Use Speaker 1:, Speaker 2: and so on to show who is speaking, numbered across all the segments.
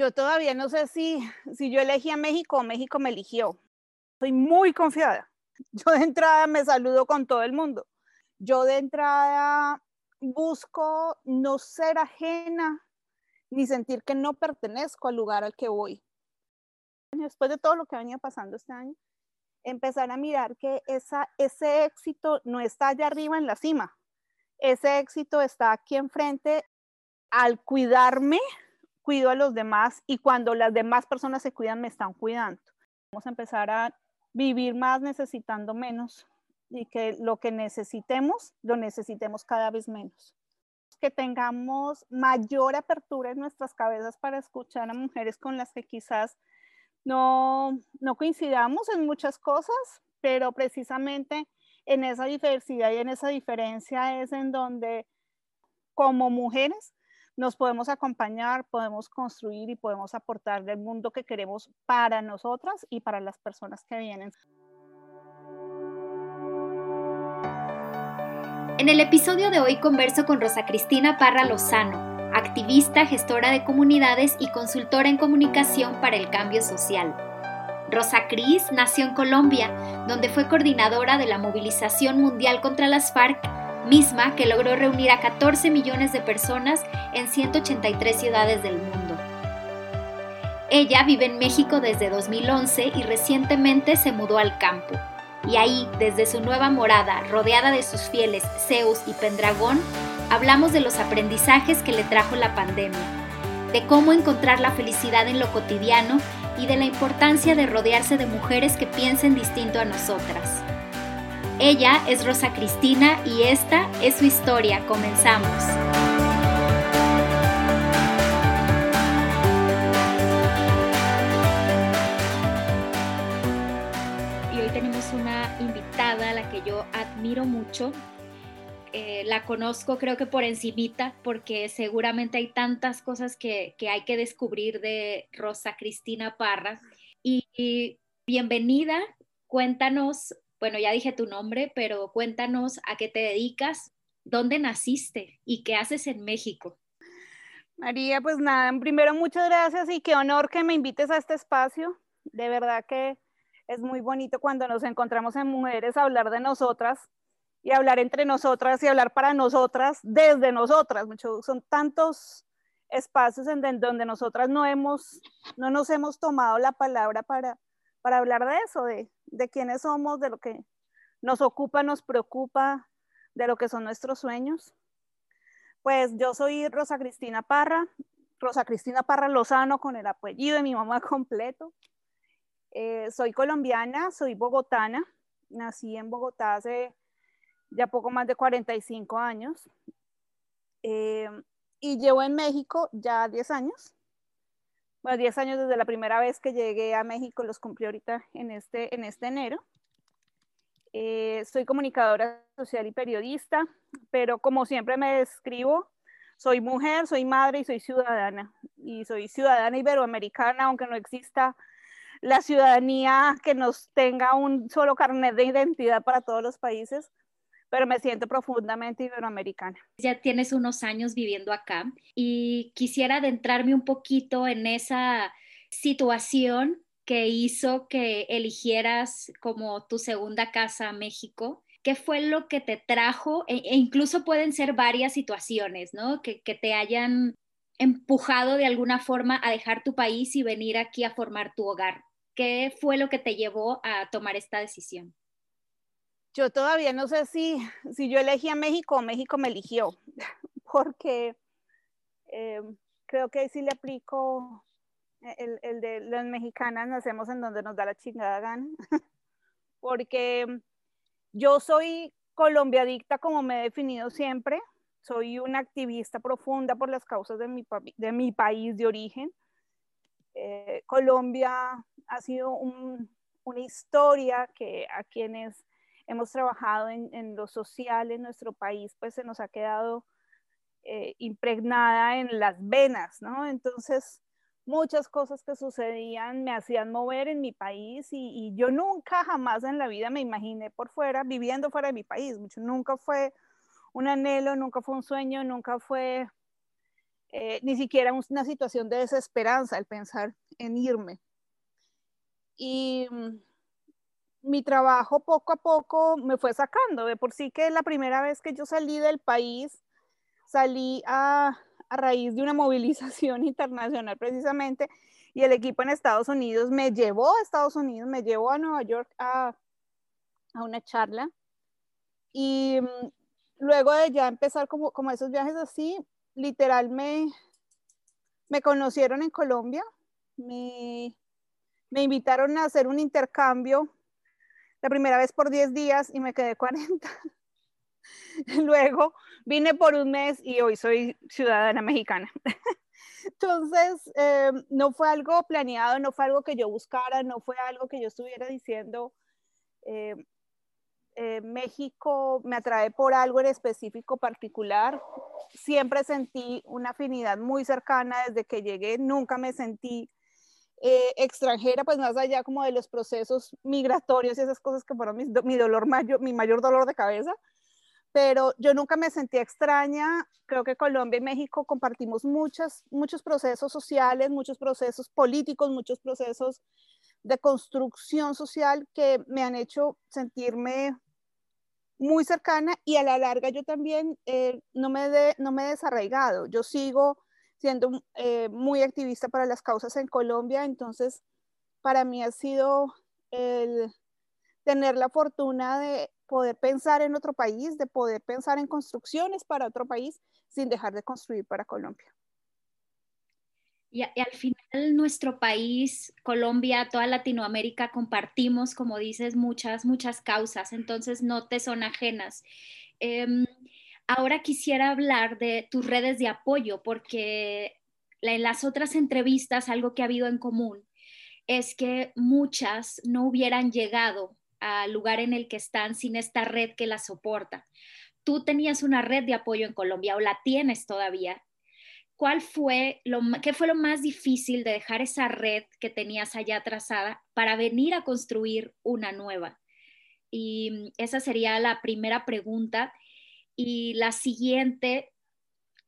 Speaker 1: Yo todavía no sé si, si yo elegí a México o México me eligió. Estoy muy confiada. Yo de entrada me saludo con todo el mundo. Yo de entrada busco no ser ajena ni sentir que no pertenezco al lugar al que voy. Después de todo lo que venía pasando este año, empezar a mirar que esa, ese éxito no está allá arriba en la cima, ese éxito está aquí enfrente. Al cuidarme, cuido a los demás y cuando las demás personas se cuidan, me están cuidando. Vamos a empezar a vivir más necesitando menos y que lo que necesitemos, lo necesitemos cada vez menos. Que tengamos mayor apertura en nuestras cabezas para escuchar a mujeres con las que quizás no, no coincidamos en muchas cosas, pero precisamente en esa diversidad y en esa diferencia es en donde como mujeres nos podemos acompañar, podemos construir y podemos aportar del mundo que queremos para nosotras y para las personas que vienen.
Speaker 2: En el episodio de hoy converso con Rosa Cristina Parra Lozano, activista, gestora de comunidades y consultora en comunicación para el cambio social. Rosa Cris nació en Colombia, donde fue coordinadora de la movilización mundial contra las FARC, misma que logró reunir a 14 millones de personas en 183 ciudades del mundo. Ella vive en México desde 2011 y recientemente se mudó al campo. Y ahí, desde su nueva morada, rodeada de sus fieles Zeus y Pendragón, hablamos de los aprendizajes que le trajo la pandemia, de cómo encontrar la felicidad en lo cotidiano y de la importancia de rodearse de mujeres que piensen distinto a nosotras. Ella es Rosa Cristina y esta es su historia. Comenzamos. Y hoy tenemos una invitada a la que yo admiro mucho, eh, la conozco creo que por encimita, porque seguramente hay tantas cosas que, hay que descubrir de Rosa Cristina Parra. Y, bienvenida, cuéntanos, bueno, ya dije tu nombre, pero cuéntanos a qué te dedicas, dónde naciste y qué haces en México.
Speaker 1: María, pues nada, primero muchas gracias y qué honor que me invites a este espacio. De verdad que es muy bonito cuando nos encontramos en mujeres hablar de nosotras y hablar entre nosotras y hablar para nosotras desde nosotras. Mucho, son tantos espacios en donde nosotras no, hemos, no nos hemos tomado la palabra para, para hablar de eso, de, de quiénes somos, de lo que nos ocupa, nos preocupa, de lo que son nuestros sueños. Pues yo soy Rosa Cristina Parra, Rosa Cristina Parra Lozano con el apellido de mi mamá completo. Eh, soy colombiana, soy bogotana, nací en Bogotá hace ya poco más de 45 años. Eh, y llevo en México ya 10 años. Bueno, 10 años desde la primera vez que llegué a México, los cumplí ahorita en este, en este enero. Eh, soy comunicadora social y periodista, pero como siempre me describo, soy mujer, soy madre y soy ciudadana. Y soy ciudadana iberoamericana, aunque no exista la ciudadanía que nos tenga un solo carnet de identidad para todos los países pero me siento profundamente iberoamericana.
Speaker 2: Ya tienes unos años viviendo acá y quisiera adentrarme un poquito en esa situación que hizo que eligieras como tu segunda casa a México. ¿Qué fue lo que te trajo? E, e incluso pueden ser varias situaciones, ¿no? Que, que te hayan empujado de alguna forma a dejar tu país y venir aquí a formar tu hogar. ¿Qué fue lo que te llevó a tomar esta decisión?
Speaker 1: Yo todavía no sé si, si yo elegí a México o México me eligió, porque eh, creo que sí le aplico el, el, de las mexicanas nacemos en donde nos da la chingada gana, porque yo soy colombiadicta como me he definido siempre, soy una activista profunda por las causas de mi, de mi país de origen. Eh, Colombia ha sido un, una historia que a quienes hemos trabajado en, lo social en nuestro país, pues se nos ha quedado eh, impregnada en las venas, ¿no? Entonces, muchas cosas que sucedían me hacían mover en mi país y, yo nunca, jamás en la vida me imaginé por fuera, viviendo fuera de mi país. Nunca fue un anhelo, nunca fue un sueño, nunca fue eh, ni siquiera una situación de desesperanza el pensar en irme. Y mm, mi trabajo poco a poco me fue sacando, de por sí que la primera vez que yo salí del país, salí a, a raíz de una movilización internacional precisamente, y el equipo en Estados Unidos me llevó a Estados Unidos, me llevó a Nueva York a, a una charla. Y mm, luego de ya empezar como, como esos viajes así, literal me, me conocieron en Colombia, me, me invitaron a hacer un intercambio la primera vez por 10 días y me quedé 40. Luego vine por un mes y hoy soy ciudadana mexicana. Entonces, eh, no fue algo planeado, no fue algo que yo buscara, no fue algo que yo estuviera diciendo, eh, eh, México me atrae por algo en específico particular. Siempre sentí una afinidad muy cercana desde que llegué, nunca me sentí extranjera, pues más allá como de los procesos migratorios y esas cosas que fueron mi, dolor mayor, mi mayor dolor de cabeza pero yo nunca me sentí extraña. Creo que Colombia y México compartimos muchos, muchos procesos sociales, muchos procesos políticos, muchos procesos de construcción social que me han hecho sentirme muy cercana y a la larga yo también eh, no, me no me he desarraigado. Yo sigo siendo eh, muy activista para las causas en Colombia, entonces para mí ha sido el tener la fortuna de poder pensar en otro país, de poder pensar en construcciones para otro país sin dejar de construir para Colombia.
Speaker 2: Y, al final nuestro país, Colombia, toda Latinoamérica, compartimos, como dices, muchas, muchas causas, entonces no te son ajenas. Em, ahora quisiera hablar de tus redes de apoyo, porque en las otras entrevistas algo que ha habido en común es que muchas no hubieran llegado al lugar en el que están sin esta red que la soporta. Tú tenías una red de apoyo en Colombia o la tienes todavía. ¿Cuál fue lo, qué fue lo más difícil de dejar esa red que tenías allá trazada para venir a construir una nueva? Y esa sería la primera pregunta. Y la siguiente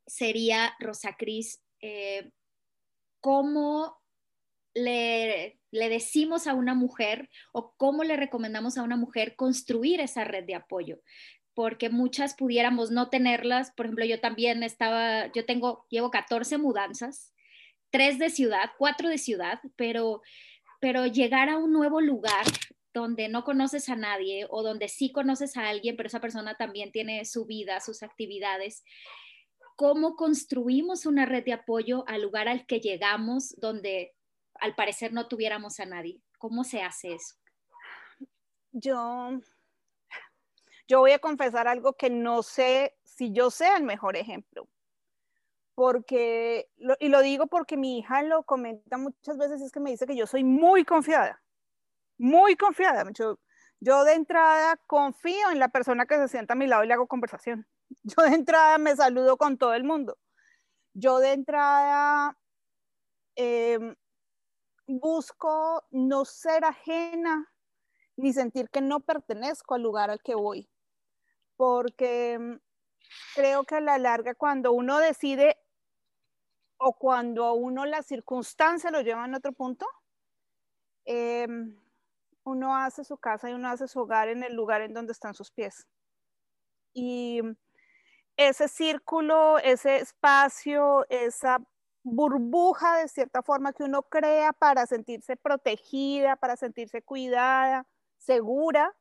Speaker 2: sería, Rosa Cris, eh, ¿cómo le, decimos a una mujer o cómo le recomendamos a una mujer construir esa red de apoyo? Porque muchas pudiéramos no tenerlas. Por ejemplo, yo también estaba, yo tengo, llevo 14 mudanzas, tres de ciudad, cuatro de ciudad, pero, pero llegar a un nuevo lugar donde no conoces a nadie o donde sí conoces a alguien, pero esa persona también tiene su vida, sus actividades. ¿Cómo construimos una red de apoyo al lugar al que llegamos donde al parecer no tuviéramos a nadie. ¿Cómo se hace eso?
Speaker 1: Yo, yo voy a confesar algo que no sé si yo sea el mejor ejemplo. Porque, y lo digo porque mi hija lo comenta muchas veces, es que me dice que yo soy muy confiada, muy confiada. Yo, yo de entrada confío en la persona que se sienta a mi lado y le hago conversación. Yo de entrada me saludo con todo el mundo. Yo de entrada eh, busco no ser ajena ni sentir que no pertenezco al lugar al que voy, porque mm, creo que a la larga cuando uno decide o cuando a uno la circunstancia lo lleva a otro punto, em, uno hace su casa y uno hace su hogar en el lugar en donde están sus pies. Y ese círculo, ese espacio, esa burbuja de cierta forma que uno crea para sentirse protegida, para sentirse cuidada, segura,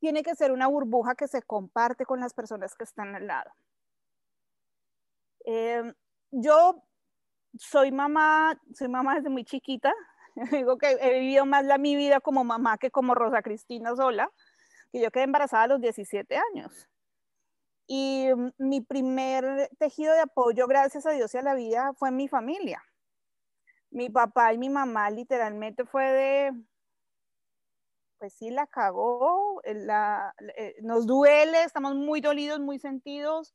Speaker 1: tiene que ser una burbuja que se comparte con las personas que están al lado. Em, yo soy mamá, soy mamá desde muy chiquita. Digo que he vivido más la mi vida como mamá que como Rosa Cristina sola, que yo quedé embarazada a los 17 años. Y mm, mi primer tejido de apoyo, gracias a Dios y a la vida, fue mi familia. Mi papá y mi mamá literalmente fue de, pues sí, la cagó, eh, la, eh, nos duele, estamos muy dolidos, muy sentidos,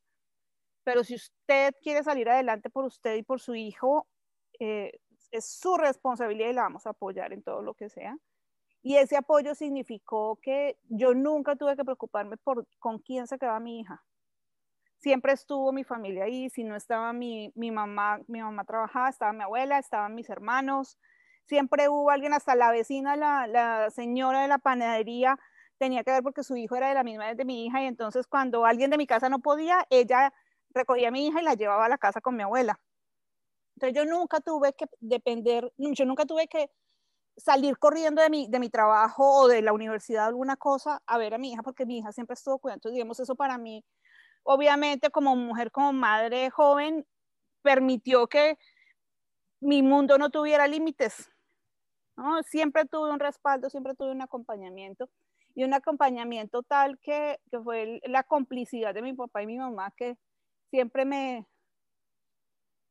Speaker 1: pero si usted quiere salir adelante por usted y por su hijo, eh, es su responsabilidad y la vamos a apoyar en todo lo que sea. Y ese apoyo significó que yo nunca tuve que preocuparme por con quién se quedaba mi hija siempre estuvo mi familia ahí, si no estaba mi, mi mamá, mi mamá trabajaba, estaba mi abuela, estaban mis hermanos, siempre hubo alguien, hasta la vecina, la, la señora de la panadería, tenía que ver porque su hijo era de la misma edad de mi hija y entonces cuando alguien de mi casa no podía, ella recogía a mi hija y la llevaba a la casa con mi abuela. Entonces yo nunca tuve que depender, yo nunca tuve que salir corriendo de mi, de mi trabajo o de la universidad alguna cosa a ver a mi hija porque mi hija siempre estuvo cuidando. Entonces, digamos, eso para mí, obviamente como mujer, como madre joven, permitió que mi mundo no tuviera límites. ¿no? Siempre tuve un respaldo, siempre tuve un acompañamiento y un acompañamiento tal que, que fue la complicidad de mi papá y mi mamá que siempre me,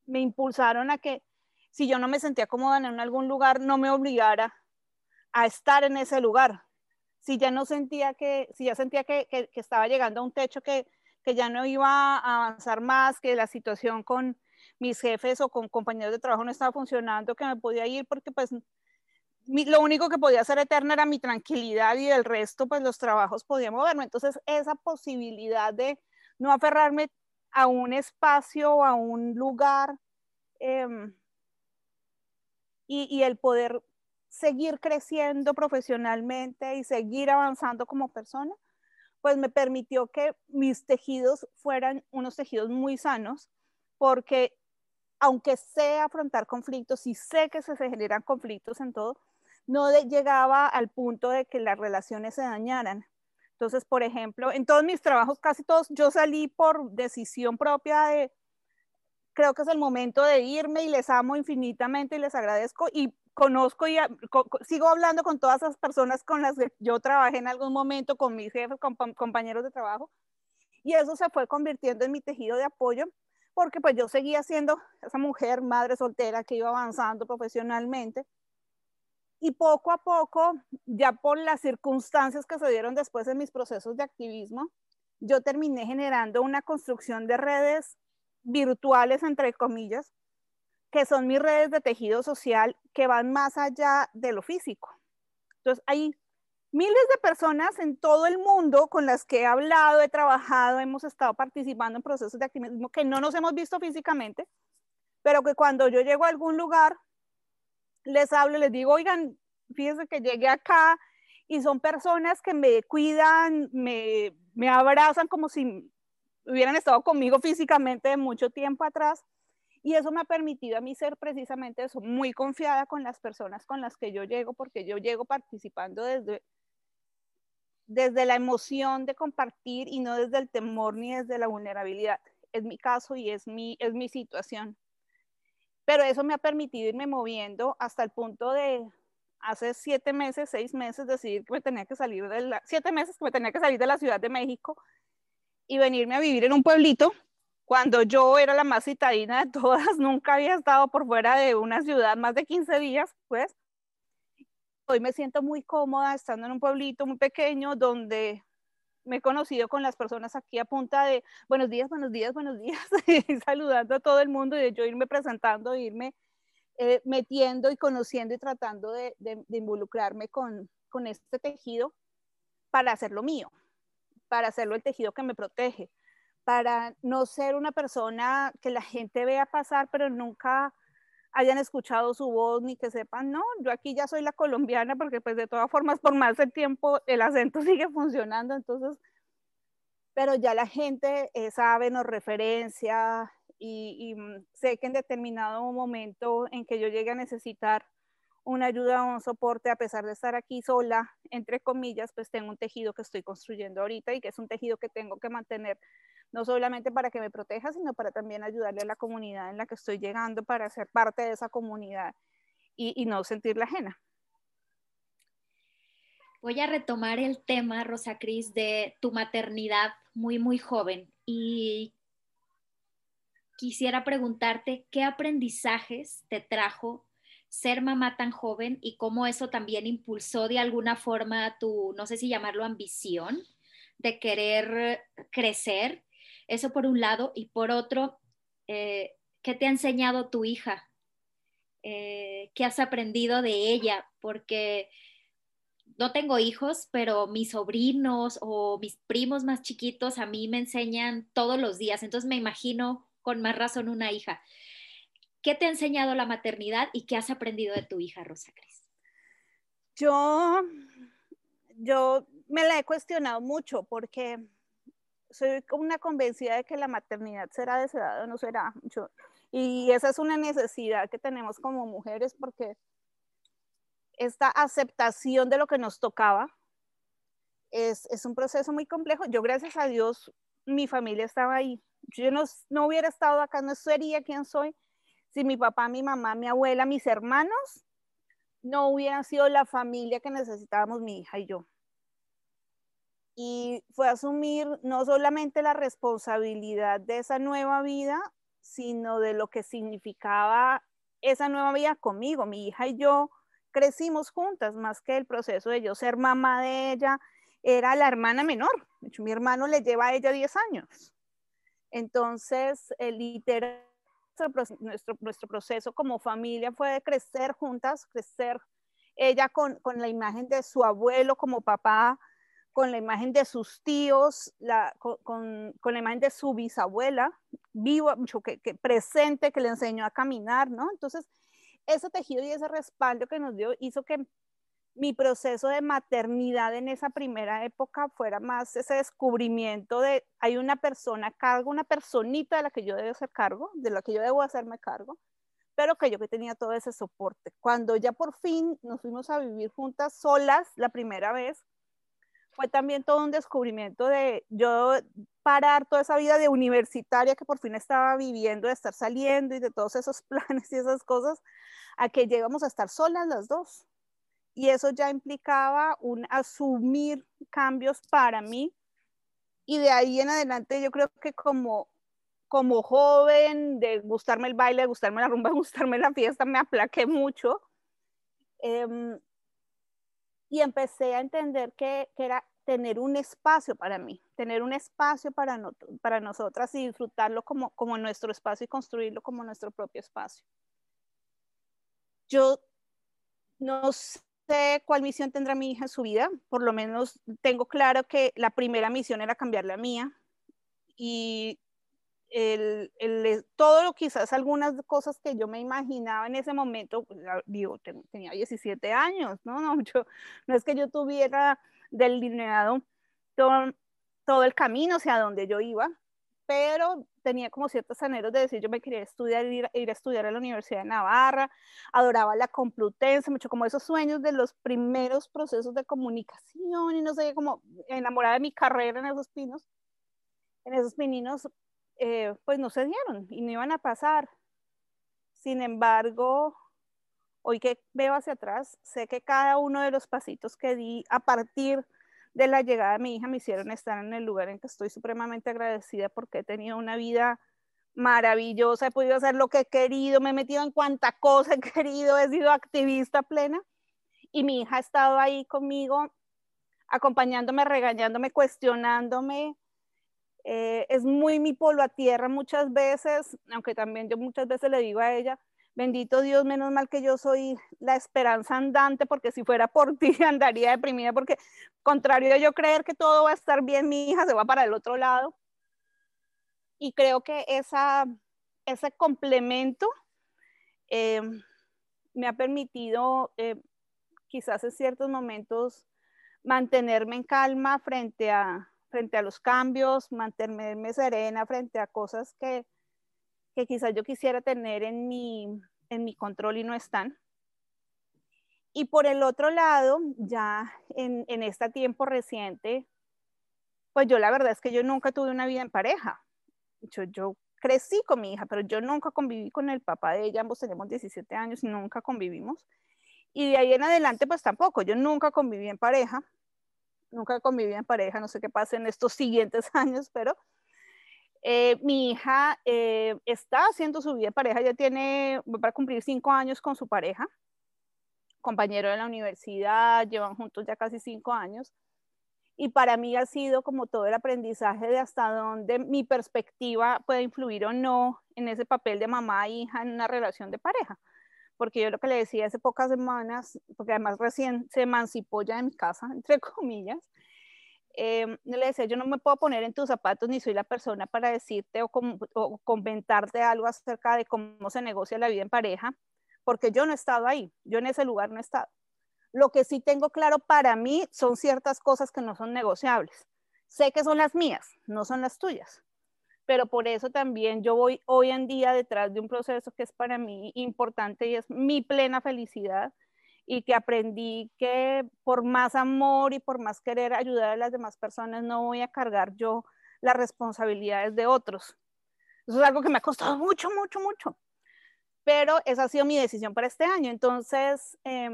Speaker 1: me impulsaron a que si yo no me sentía cómoda en algún lugar, no me obligara a estar en ese lugar. Si ya no sentía que, si ya sentía que, que, estaba llegando a un techo que, que ya no iba a avanzar más, que la situación con mis jefes o con compañeros de trabajo no estaba funcionando, que me podía ir porque pues lo único que podía ser eterna era mi tranquilidad y el resto pues los trabajos podía moverme. Entonces esa posibilidad de no aferrarme a un espacio a un lugar em, y, el poder seguir creciendo profesionalmente y seguir avanzando como persona, pues me permitió que mis tejidos fueran unos tejidos muy sanos, porque aunque sé afrontar conflictos y sé que se, generan conflictos en todo, no llegaba al punto de que las relaciones se dañaran. Entonces, por ejemplo, en todos mis trabajos, casi todos, yo salí por decisión propia de, creo que es el momento de irme y les amo infinitamente y les agradezco y conozco y sigo hablando con todas esas personas con las que yo trabajé en algún momento, con mis jefes, con compañeros de trabajo. Y eso se fue convirtiendo en mi tejido de apoyo, porque pues yo seguía siendo esa mujer, madre soltera que iba avanzando profesionalmente. Y poco a poco, ya por las circunstancias que se dieron después en mis procesos de activismo, yo terminé generando una construcción de redes virtuales, entre comillas, que son mis redes de tejido social que van más allá de lo físico. Entonces, hay miles de personas en todo el mundo con las que he hablado, he trabajado, hemos estado participando en procesos de activismo que no nos hemos visto físicamente, pero que cuando yo llego a algún lugar, les hablo, les digo, oigan, fíjense que llegué acá y son personas que me cuidan, me, me abrazan como si hubieran estado conmigo físicamente de mucho tiempo atrás. Y eso me ha permitido a mí ser precisamente eso, muy confiada con las personas con las que yo llego, porque yo llego participando desde, desde la emoción de compartir y no desde el temor ni desde la vulnerabilidad. Es mi caso y es mi, es mi situación. Pero eso me ha permitido irme moviendo hasta el punto de, hace siete meses, seis meses, decidir que me tenía que salir de la, siete meses que me tenía que salir de la Ciudad de México y venirme a vivir en un pueblito cuando yo era la más citadina de todas, nunca había estado por fuera de una ciudad más de 15 días, pues. Hoy me siento muy cómoda estando en un pueblito muy pequeño donde me he conocido con las personas aquí a punta de buenos días, buenos días, buenos días, saludando a todo el mundo y de yo irme presentando, irme eh, metiendo y conociendo y tratando de involucrarme con, con este tejido para hacerlo mío para hacerlo el tejido que me protege, para no ser una persona que la gente vea pasar, pero nunca hayan escuchado su voz ni que sepan, no, yo aquí ya soy la colombiana porque pues de todas formas por más el tiempo el acento sigue funcionando, entonces, pero ya la gente eh, sabe, nos referencia y, y mm, sé que en determinado momento en que yo llegue a necesitar una ayuda o un soporte, a pesar de estar aquí sola, entre comillas, pues tengo un tejido que estoy construyendo ahorita y que es un tejido que tengo que mantener, no solamente para que me proteja, sino para también ayudarle a la comunidad en la que estoy llegando, para ser parte de esa comunidad y, y no sentirla ajena.
Speaker 2: Voy a retomar el tema, Rosa Cris, de tu maternidad muy, muy joven y quisiera preguntarte qué aprendizajes te trajo ser mamá tan joven y cómo eso también impulsó de alguna forma tu, no sé si llamarlo ambición, de querer crecer. Eso por un lado. Y por otro, eh, ¿qué te ha enseñado tu hija? Eh, ¿Qué has aprendido de ella? Porque no tengo hijos, pero mis sobrinos o mis primos más chiquitos a mí me enseñan todos los días, entonces me imagino con más razón una hija. ¿Qué te ha enseñado la maternidad y qué has aprendido de tu hija, Rosa Cris?
Speaker 1: Yo, yo me la he cuestionado mucho porque soy una convencida de que la maternidad será deseada o no será. y esa es una necesidad que tenemos como mujeres porque esta aceptación de lo que nos tocaba es, es, un proceso muy complejo. Yo, gracias a Dios, mi familia estaba ahí. Yo no, no hubiera estado acá, no sería quien soy si mi papá, mi mamá, mi abuela, mis hermanos no hubieran sido la familia que necesitábamos mi hija y yo. Y fue asumir no solamente la responsabilidad de esa nueva vida, sino de lo que significaba esa nueva vida conmigo. Mi hija y yo crecimos juntas, más que el proceso de yo ser mamá de ella, era la hermana menor. Mi hermano le lleva a ella 10 años. Entonces, el literal nuestro, nuestro proceso como familia fue crecer juntas, crecer ella con, con, la imagen de su abuelo como papá, con la imagen de sus tíos, con, la imagen de su bisabuela, vivo, que, que, presente, que le enseñó a caminar, ¿no? Entonces, ese tejido y ese respaldo que nos dio hizo que mi proceso de maternidad en esa primera época fuera más ese descubrimiento de hay una persona a cargo, una personita de la que yo debo hacer cargo, de la que yo debo hacerme cargo, pero que yo que tenía todo ese soporte. Cuando ya por fin nos fuimos a vivir juntas solas la primera vez, fue también todo un descubrimiento de yo parar toda esa vida de universitaria que por fin estaba viviendo, de estar saliendo y de todos esos planes y esas cosas, a que llegamos a estar solas las dos. Y eso ya implicaba un asumir cambios para mí. Y de ahí en adelante yo creo que como como joven de gustarme el baile, de gustarme la rumba, de gustarme la fiesta, me aplaqué mucho. Em, y empecé a entender que, que, era tener un espacio para mí, tener un espacio para, no, para nosotras y disfrutarlo como, como nuestro espacio y construirlo como nuestro propio espacio. Yo no sé cuál misión tendrá mi hija en su vida, por lo menos tengo claro que la primera misión era cambiar la mía y el, el, todo lo quizás algunas cosas que yo me imaginaba en ese momento, pues, digo, tenía 17 años, ¿no? No, no es que yo tuviera delineado todo, todo el camino hacia donde yo iba, pero tenía como ciertos anhelos de decir, yo me quería estudiar, ir, ir, a estudiar a la Universidad de Navarra, adoraba la Complutense, mucho como esos sueños de los primeros procesos de comunicación y no sé, como enamorada de mi carrera en esos pinos, en esos pininos, eh, pues no se dieron y no iban a pasar. Sin embargo, hoy que veo hacia atrás, sé que cada uno de los pasitos que di a partir de la llegada de mi hija me hicieron estar en el lugar en que estoy supremamente agradecida porque he tenido una vida maravillosa, he podido hacer lo que he querido, me he metido en cuanta cosa he querido, he sido activista plena y mi hija ha estado ahí conmigo, acompañándome, regañándome, cuestionándome. Eh, es muy mi polo a tierra muchas veces, aunque también yo muchas veces le digo a ella, bendito Dios, menos mal que yo soy la esperanza andante, porque si fuera por ti andaría deprimida, porque contrario a yo creer que todo va a estar bien, mi hija se va para el otro lado. Y creo que ese complemento eh, me ha permitido eh, quizás en ciertos momentos mantenerme en calma frente a, frente a los cambios, mantenerme serena frente a cosas que, que quizás yo quisiera tener en mi, en mi control y no están. Y por el otro lado, ya en, en este tiempo reciente, pues yo la verdad es que yo nunca tuve una vida en pareja. Yo, yo crecí con mi hija, pero yo nunca conviví con el papá de ella, ambos tenemos 17 años nunca convivimos. Y de ahí en adelante, pues tampoco, yo nunca conviví en pareja, nunca conviví en pareja, no sé qué pasa en estos siguientes años, pero eh, mi hija eh, está haciendo su vida de pareja, ya tiene, para cumplir cinco años con su pareja, compañero de la universidad, llevan juntos ya casi cinco años. Y para mí ha sido como todo el aprendizaje de hasta dónde mi perspectiva puede influir o no en ese papel de mamá e hija en una relación de pareja. porque yo lo que le decía hace pocas semanas, porque además recién se emancipó ya de mi casa, entre comillas, eh, le decía, yo no me puedo poner en tus zapatos ni soy la persona para decirte o, o, comentarte algo acerca de cómo se negocia la vida en pareja, porque yo no he estado ahí, yo en ese lugar no he estado. Lo que sí tengo claro para mí son ciertas cosas que no son negociables. Sé que son las mías, no son las tuyas pero por eso también yo voy hoy en día detrás de un proceso que es para mí importante y es mi plena felicidad y que aprendí que por más amor y por más querer ayudar a las demás personas no voy a cargar yo las responsabilidades de otros. Eso es algo que me ha costado mucho, mucho, mucho. Pero esa ha sido mi decisión para este año. Entonces, eh,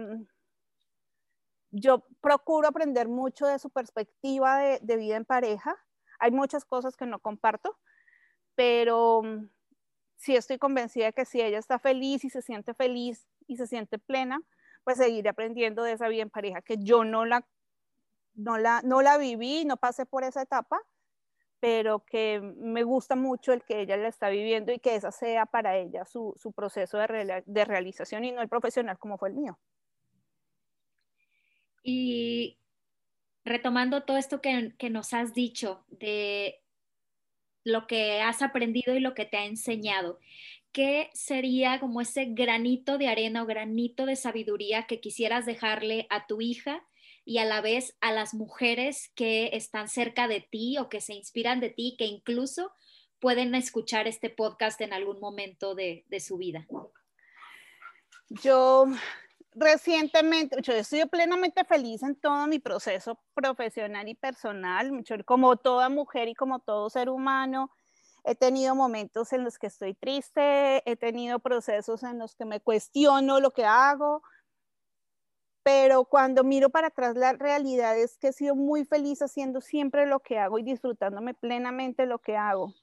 Speaker 1: yo procuro aprender mucho de su perspectiva de, de vida en pareja. Hay muchas cosas que no comparto, pero mm, sí estoy convencida de que si ella está feliz y se siente feliz y se siente plena, pues seguiré aprendiendo de esa vida en pareja, que yo no la, no la, no la viví, no pasé por esa etapa, pero que me gusta mucho el que ella la está viviendo y que esa sea para ella su, su proceso de, de, realización y no el profesional como fue el mío.
Speaker 2: Y retomando todo esto que, que nos has dicho de lo que has aprendido y lo que te ha enseñado. ¿Qué sería como ese granito de arena o granito de sabiduría que quisieras dejarle a tu hija y a la vez a las mujeres que están cerca de ti o que se inspiran de ti, que incluso pueden escuchar este podcast en algún momento de, de su vida?
Speaker 1: Yo recientemente, yo estoy plenamente feliz en todo mi proceso profesional y personal, como toda mujer y como todo ser humano. He tenido momentos en los que estoy triste, he tenido procesos en los que me cuestiono lo que hago, pero cuando miro para atrás la realidad es que he sido muy feliz haciendo siempre lo que hago y disfrutándome plenamente lo que hago.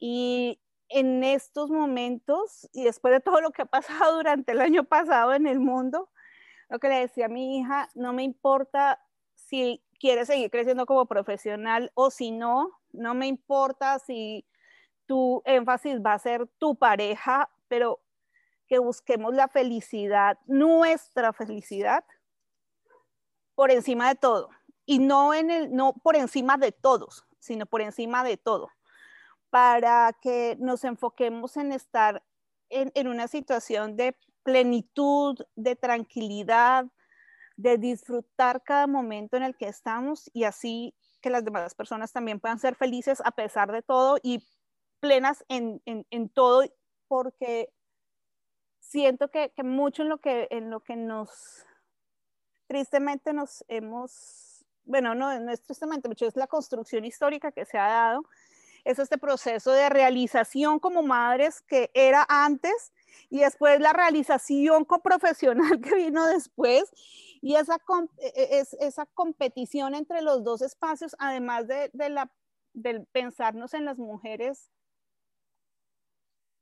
Speaker 1: Y en estos momentos y después de todo lo que ha pasado durante el año pasado en el mundo, lo que le decía a mi hija, no me importa si quiere seguir creciendo como profesional o si no, no me importa si tu énfasis va a ser tu pareja, pero que busquemos la felicidad, nuestra felicidad, por encima de todo. Y no, en el, no por encima de todos, sino por encima de todo para que nos enfoquemos en estar en, una situación de plenitud, de tranquilidad, de disfrutar cada momento en el que estamos y así que las demás personas también puedan ser felices a pesar de todo y plenas en, todo, porque siento que, mucho en lo que, en lo que nos, tristemente nos hemos, bueno, no, no es tristemente, mucho es la construcción histórica que se ha dado es este proceso de realización como madres que era antes y después la realización como profesional que vino después y esa, e, e, es, esa competición entre los dos espacios, además de, la, del pensarnos en las mujeres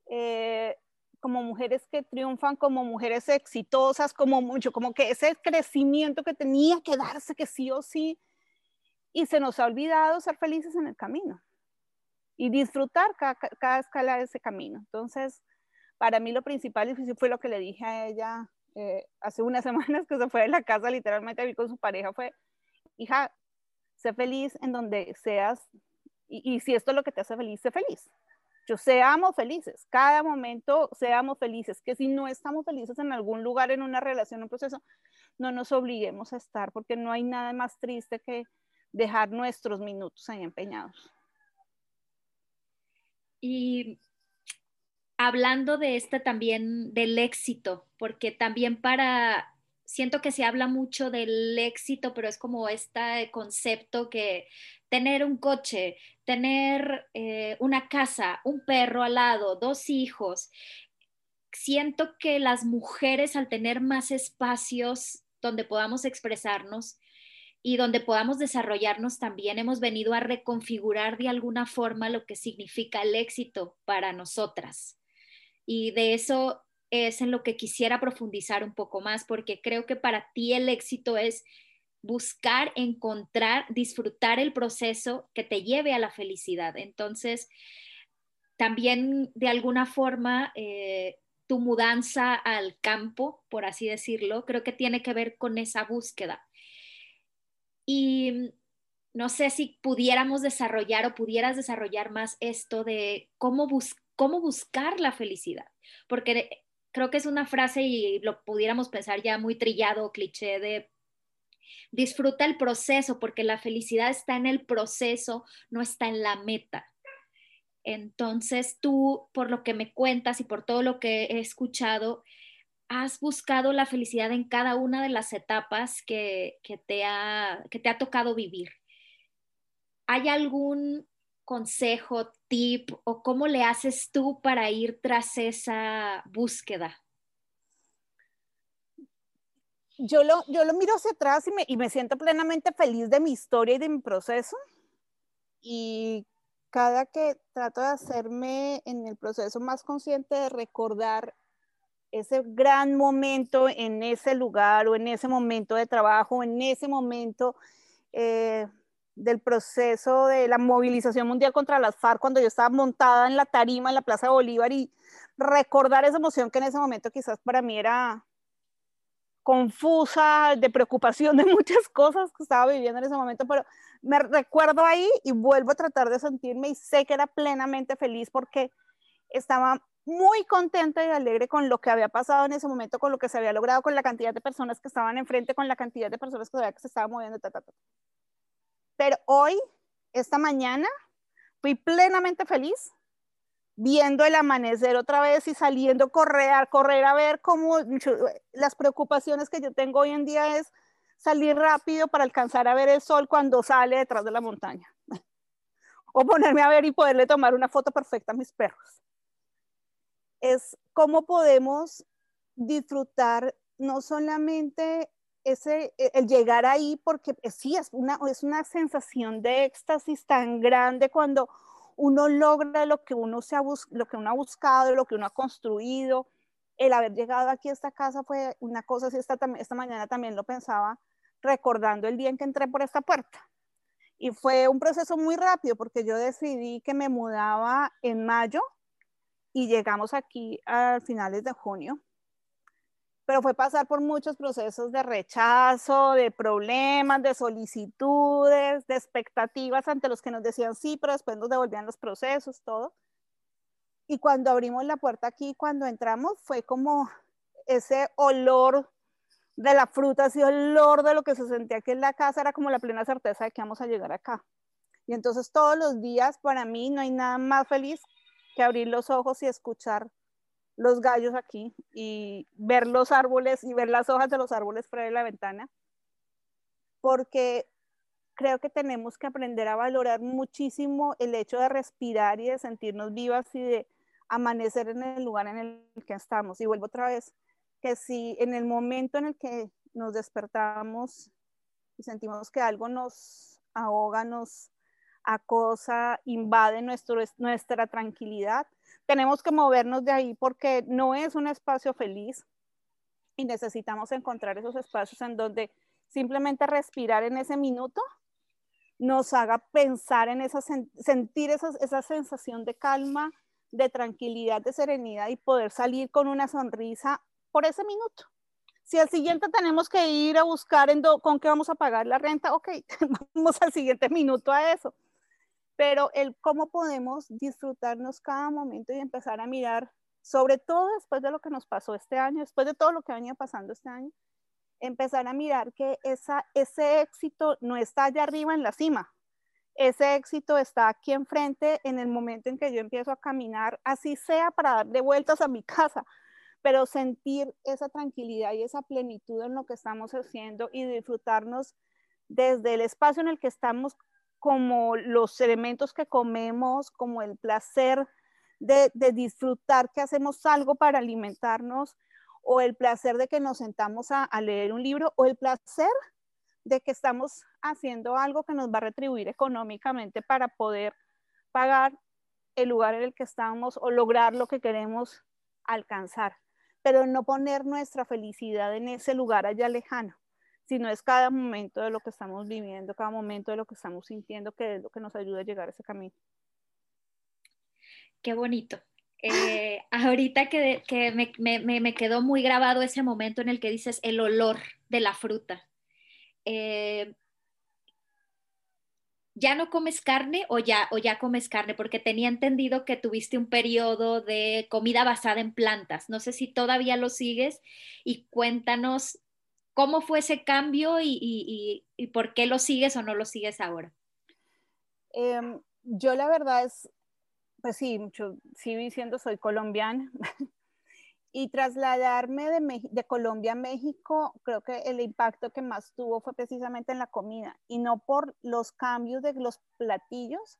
Speaker 1: eh, como mujeres que triunfan, como mujeres exitosas, como mucho, como que ese crecimiento que tenía que darse, que sí o sí, y se nos ha olvidado ser felices en el camino y disfrutar cada, escala de ese camino. Entonces, para mí lo principal fue lo que le dije a ella eh, hace unas semanas que se fue de la casa literalmente a con su pareja, fue, hija, sé feliz en donde seas y, y si esto es lo que te hace feliz, sé feliz. Yo seamos felices, cada momento seamos felices, que si no estamos felices en algún lugar, en una relación, en un proceso, no nos obliguemos a estar, porque no hay nada más triste que dejar nuestros minutos ahí empeñados.
Speaker 2: Y hablando de este también del éxito, porque también para, siento que se habla mucho del éxito, pero es como este concepto que tener un coche, tener eh, una casa, un perro al lado, dos hijos. Siento que las mujeres al tener más espacios donde podamos expresarnos, y donde podamos desarrollarnos también, hemos venido a reconfigurar de alguna forma lo que significa el éxito para nosotras. Y de eso es en lo que quisiera profundizar un poco más, porque creo que para ti el éxito es buscar, encontrar, disfrutar el proceso que te lleve a la felicidad. Entonces, también de alguna forma, eh, tu mudanza al campo, por así decirlo, creo que tiene que ver con esa búsqueda. Y no sé si pudiéramos desarrollar o pudieras desarrollar más esto de cómo, cómo buscar la felicidad, porque creo que es una frase y lo pudiéramos pensar ya muy trillado cliché de disfruta el proceso, porque la felicidad está en el proceso, no está en la meta. Entonces tú, por lo que me cuentas y por todo lo que he escuchado, has buscado la felicidad en cada una de las etapas que, te, ha, que te ha tocado vivir. ¿Hay algún consejo, tip o cómo le haces tú para ir tras esa búsqueda?
Speaker 1: Yo lo, yo lo miro hacia atrás y me, y me siento plenamente feliz de mi historia y de mi proceso. Y cada que trato de hacerme en el proceso más consciente de recordar ese gran momento en ese lugar o en ese momento de trabajo, en ese momento eh, del proceso de la movilización mundial contra las FARC, cuando yo estaba montada en la tarima en la Plaza de Bolívar y recordar esa emoción que en ese momento quizás para mí era confusa, de preocupación de muchas cosas que estaba viviendo en ese momento, pero me recuerdo ahí y vuelvo a tratar de sentirme y sé que era plenamente feliz porque estaba muy contenta y alegre con lo que había pasado en ese momento, con lo que se había logrado, con la cantidad de personas que estaban enfrente, con la cantidad de personas que, se estaban moviendo. Pero hoy, esta mañana, fui plenamente feliz viendo el amanecer otra vez y saliendo a correr, correr a ver cómo las preocupaciones que yo tengo hoy en día es salir rápido para alcanzar a ver el sol cuando sale detrás de la montaña. o ponerme a ver y poderle tomar una foto perfecta a mis perros es cómo podemos disfrutar no solamente e, el llegar ahí, porque eh, sí, es una, es una sensación de éxtasis tan grande cuando uno logra lo que uno, se ha lo que uno ha buscado, lo que uno ha construido. El haber llegado aquí a esta casa fue una cosa, esta, esta mañana también lo pensaba, recordando el día en que entré por esta puerta. Y fue un proceso muy rápido porque yo decidí que me mudaba en mayo y llegamos aquí a finales de junio. Pero fue pasar por muchos procesos de rechazo, de problemas, de solicitudes, de expectativas ante los que nos decían sí, pero después nos devolvían los procesos, todo. Y cuando abrimos la puerta aquí, cuando entramos, fue como ese olor de la fruta, ese olor de lo que se sentía aquí en la casa, era como la plena certeza de que vamos a llegar acá. Y entonces todos los días para mí no hay nada más feliz que abrir los ojos y escuchar los gallos aquí y ver los árboles y ver las hojas de los árboles fuera de la ventana, porque creo que tenemos que aprender a valorar muchísimo el hecho de respirar y de sentirnos vivas y de amanecer en el lugar en el que estamos. Y vuelvo otra vez, que si en el momento en el que nos despertamos y sentimos que algo nos ahoga, nos acosa, invade nuestro, nuestra tranquilidad. Tenemos que movernos de ahí porque no es un espacio feliz y necesitamos encontrar esos espacios en donde simplemente respirar en ese minuto nos haga pensar en esa, sentir esa, esa sensación de calma, de tranquilidad, de serenidad y poder salir con una sonrisa por ese minuto. Si al siguiente tenemos que ir a buscar en con qué vamos a pagar la renta, ok, vamos al siguiente minuto a eso pero el cómo podemos disfrutarnos cada momento y empezar a mirar, sobre todo después de lo que nos pasó este año, después de todo lo que venía pasando este año, empezar a mirar que esa, ese éxito no está allá arriba en la cima, ese éxito está aquí enfrente en el momento en que yo empiezo a caminar, así sea para darle vueltas a mi casa, pero sentir esa tranquilidad y esa plenitud en lo que estamos haciendo y disfrutarnos desde el espacio en el que estamos como los elementos que comemos, como el placer de, disfrutar que hacemos algo para alimentarnos, o el placer de que nos sentamos a, leer un libro, o el placer de que estamos haciendo algo que nos va a retribuir económicamente para poder pagar el lugar en el que estamos o lograr lo que queremos alcanzar, pero no poner nuestra felicidad en ese lugar allá lejano sino es cada momento de lo que estamos viviendo, cada momento de lo que estamos sintiendo, que es lo que nos ayuda a llegar a ese camino.
Speaker 2: Qué bonito. Eh, ahorita que, me, quedó muy grabado ese momento en el que dices el olor de la fruta. Eh, ¿Ya no comes carne o ya, o ya comes carne? Porque tenía entendido que tuviste un periodo de comida basada en plantas. No sé si todavía lo sigues y cuéntanos cómo fue ese cambio y, por qué lo sigues o no lo sigues ahora.
Speaker 1: Em, yo la verdad es, pues sí, mucho, sigo diciendo soy colombiana. y trasladarme de, de, Colombia a México, creo que el impacto que más tuvo fue precisamente en la comida y no por los cambios de los platillos,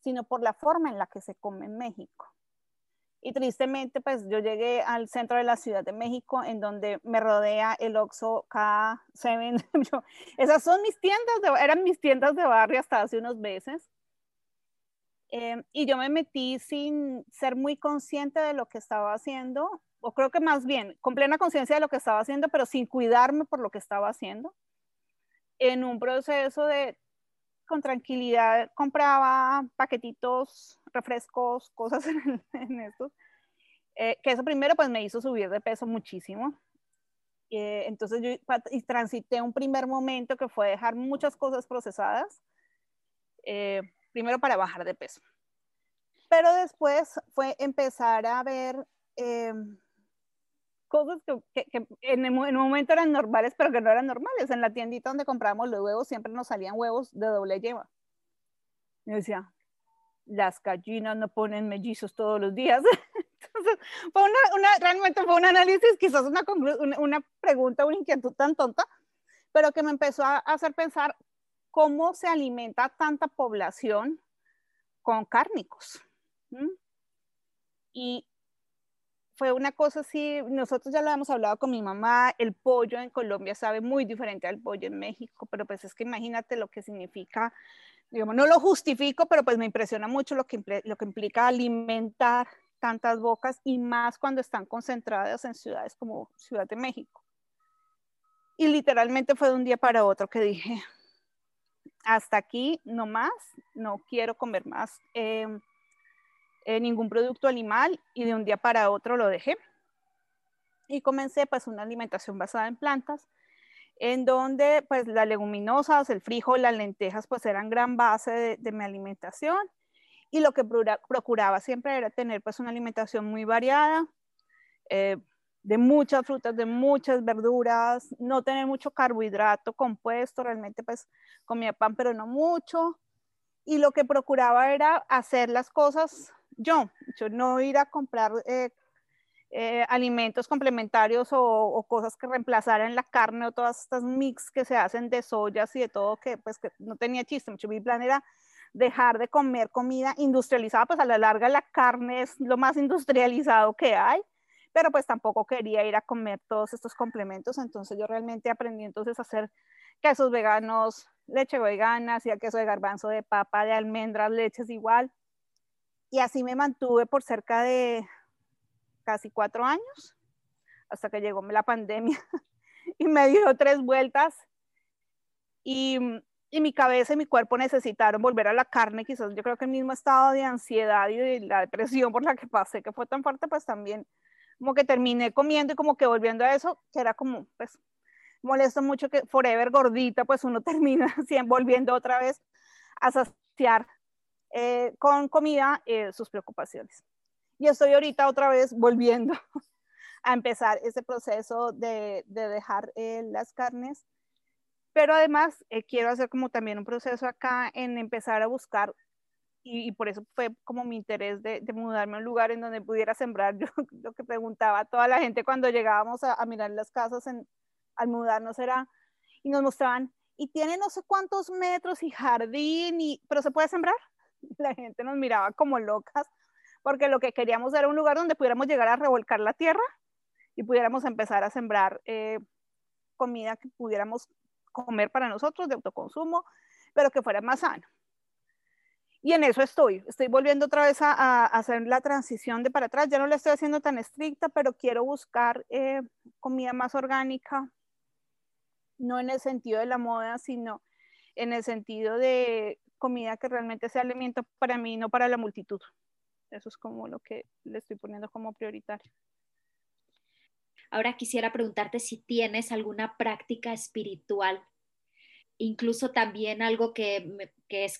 Speaker 1: sino por la forma en la que se come en México. Y tristemente, pues yo llegué al centro de la Ciudad de México, en donde me rodea el Oxxo K7. Esas son mis tiendas, eran mis tiendas de barrio hasta hace unos meses. Em, y yo me metí sin ser muy consciente de lo que estaba haciendo, o creo que más bien con plena conciencia de lo que estaba haciendo, pero sin cuidarme por lo que estaba haciendo, en un proceso de, con tranquilidad, compraba paquetitos, refrescos, cosas en, en estos, eh, que eso primero pues me hizo subir de peso muchísimo. Eh, entonces yo y transité un primer momento que fue dejar muchas cosas procesadas. Eh, primero para bajar de peso. Pero después fue empezar a ver eh, cosas que, en, un momento eran normales, pero que no eran normales. En la tiendita donde compramos los huevos siempre nos salían huevos de doble yema. Yo decía, las gallinas no ponen mellizos todos los días. Entonces, fue una, realmente fue un análisis, quizás una, una, pregunta, una inquietud tan tonta, pero que me empezó a hacer pensar cómo se alimenta tanta población con cárnicos. Y fue una cosa así, nosotros ya lo hemos hablado con mi mamá, el pollo en Colombia sabe muy diferente al pollo en México, pero pues es que imagínate lo que significa, digamos, no lo justifico, pero pues me impresiona mucho lo que, lo que implica alimentar tantas bocas y más cuando están concentradas en ciudades como Ciudad de México. Y literalmente fue de un día para otro que dije, hasta aquí no más, no quiero comer más eh, eh, ningún producto animal y de un día para otro lo dejé. Y comencé pues una alimentación basada en plantas, en donde pues las leguminosas, el frijol, las lentejas pues eran gran base de, mi alimentación y lo que procuraba siempre era tener pues una alimentación muy variada, eh, de muchas frutas, de muchas verduras, no tener mucho carbohidrato compuesto, realmente pues comía pan, pero no mucho. Y lo que procuraba era hacer las cosas yo, yo no ir a comprar eh, eh, alimentos complementarios o, cosas que reemplazaran la carne o todas estas mix que se hacen de soyas y de todo que pues que no tenía chiste. Mucho mi plan era dejar de comer comida industrializada, pues a la larga la carne es lo más industrializado que hay pero pues tampoco quería ir a comer todos estos complementos, entonces yo realmente aprendí entonces a hacer quesos veganos, leche vegana, hacía queso de garbanzo, de papa, de almendras, leches igual, y así me mantuve por cerca de casi cuatro años, hasta que llegó la pandemia y me dio tres vueltas y, y, mi cabeza y mi cuerpo necesitaron volver a la carne, quizás yo creo que el mismo estado de ansiedad y de la depresión por la que pasé, que fue tan fuerte, pues también como que terminé comiendo y como que volviendo a eso, que era como, pues, molesto mucho que forever gordita, pues uno termina volviendo otra vez a saciar eh, con comida eh, sus preocupaciones. Y estoy ahorita otra vez volviendo a empezar ese proceso de, de dejar eh, las carnes, pero además quiero hacer como también un proceso acá en empezar a buscar y, por eso fue como mi interés de, mudarme a un lugar en donde pudiera sembrar. Yo lo que preguntaba a toda la gente cuando llegábamos a, mirar las casas en, al mudarnos era, y nos mostraban, y tiene no sé cuántos metros y jardín, y, pero se puede sembrar. La gente nos miraba como locas, porque lo que queríamos era un lugar donde pudiéramos llegar a revolcar la tierra y pudiéramos empezar a sembrar eh, comida que pudiéramos comer para nosotros de autoconsumo, pero que fuera más sano. Y en eso estoy. Estoy volviendo otra vez a, hacer la transición de para atrás. Ya no la estoy haciendo tan estricta, pero quiero buscar eh, comida más orgánica, no en el sentido de la moda, sino en el sentido de comida que realmente sea alimento para mí, no para la multitud. eso es como lo que le estoy poniendo como prioritario.
Speaker 2: Ahora quisiera preguntarte si tienes alguna práctica espiritual, incluso también algo que, es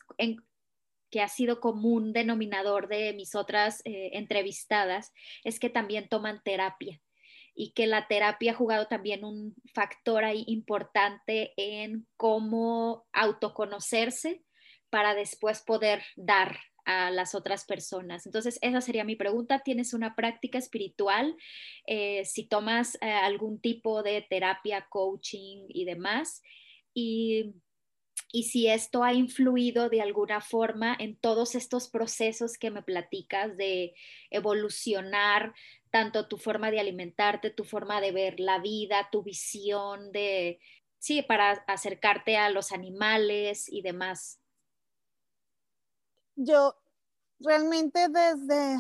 Speaker 2: que ha sido común denominador de mis otras eh, entrevistadas, es que también toman terapia y que la terapia ha jugado también un factor ahí importante en cómo autoconocerse para después poder dar a las otras personas. Entonces, esa sería mi pregunta. ¿Tienes una práctica espiritual? Eh, si tomas eh, algún tipo de terapia, coaching y demás. Y, y si esto ha influido de alguna forma en todos estos procesos que me platicas de evolucionar tanto tu forma de alimentarte, tu forma de ver la vida, tu visión de, sí, para acercarte a los animales y demás.
Speaker 1: Yo realmente desde,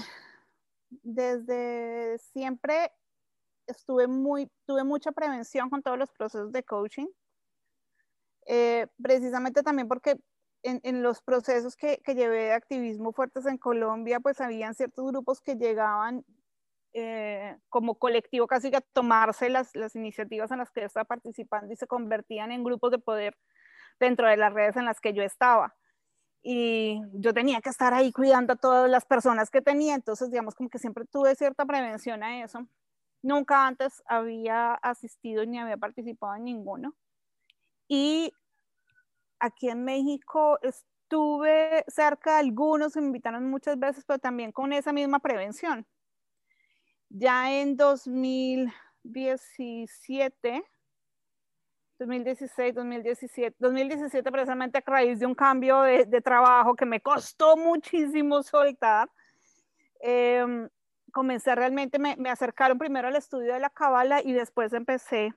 Speaker 1: desde siempre estuve muy, tuve mucha prevención con todos los procesos de coaching. Eh, precisamente también porque en, los procesos que, que, llevé de activismo fuertes en Colombia, pues habían ciertos grupos que llegaban eh, como colectivo casi que a tomarse las, las iniciativas en las que yo estaba participando y se convertían en grupos de poder dentro de las redes en las que yo estaba y yo tenía que estar ahí cuidando a todas las personas que tenía, entonces digamos como que siempre tuve cierta prevención a eso. Nunca antes había asistido ni había participado en ninguno. Y aquí en México estuve cerca de algunos, me invitaron muchas veces, pero también con esa misma prevención. Ya en 2017 2016, 2017, 2017 precisamente a raíz de un cambio de, trabajo que me costó muchísimo soltar, em, comencé realmente, me, me, acercaron primero al estudio de la cábala y después empecé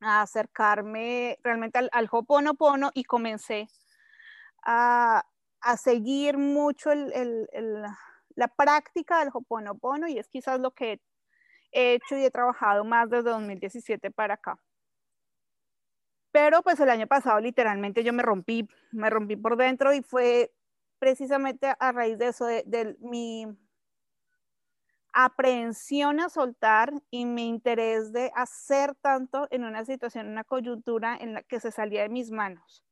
Speaker 1: a acercarme realmente al, al Hoponopono y comencé a, a seguir mucho el, el, la práctica del Hoponopono y es quizás lo que he hecho y he trabajado más desde 2017 para acá. Pero pues el año pasado literalmente yo me rompí, me rompí por dentro y fue precisamente a raíz de eso, de, mi aprehensión a soltar y mi interés de hacer tanto en una situación, en una coyuntura en la que se salía de mis manos.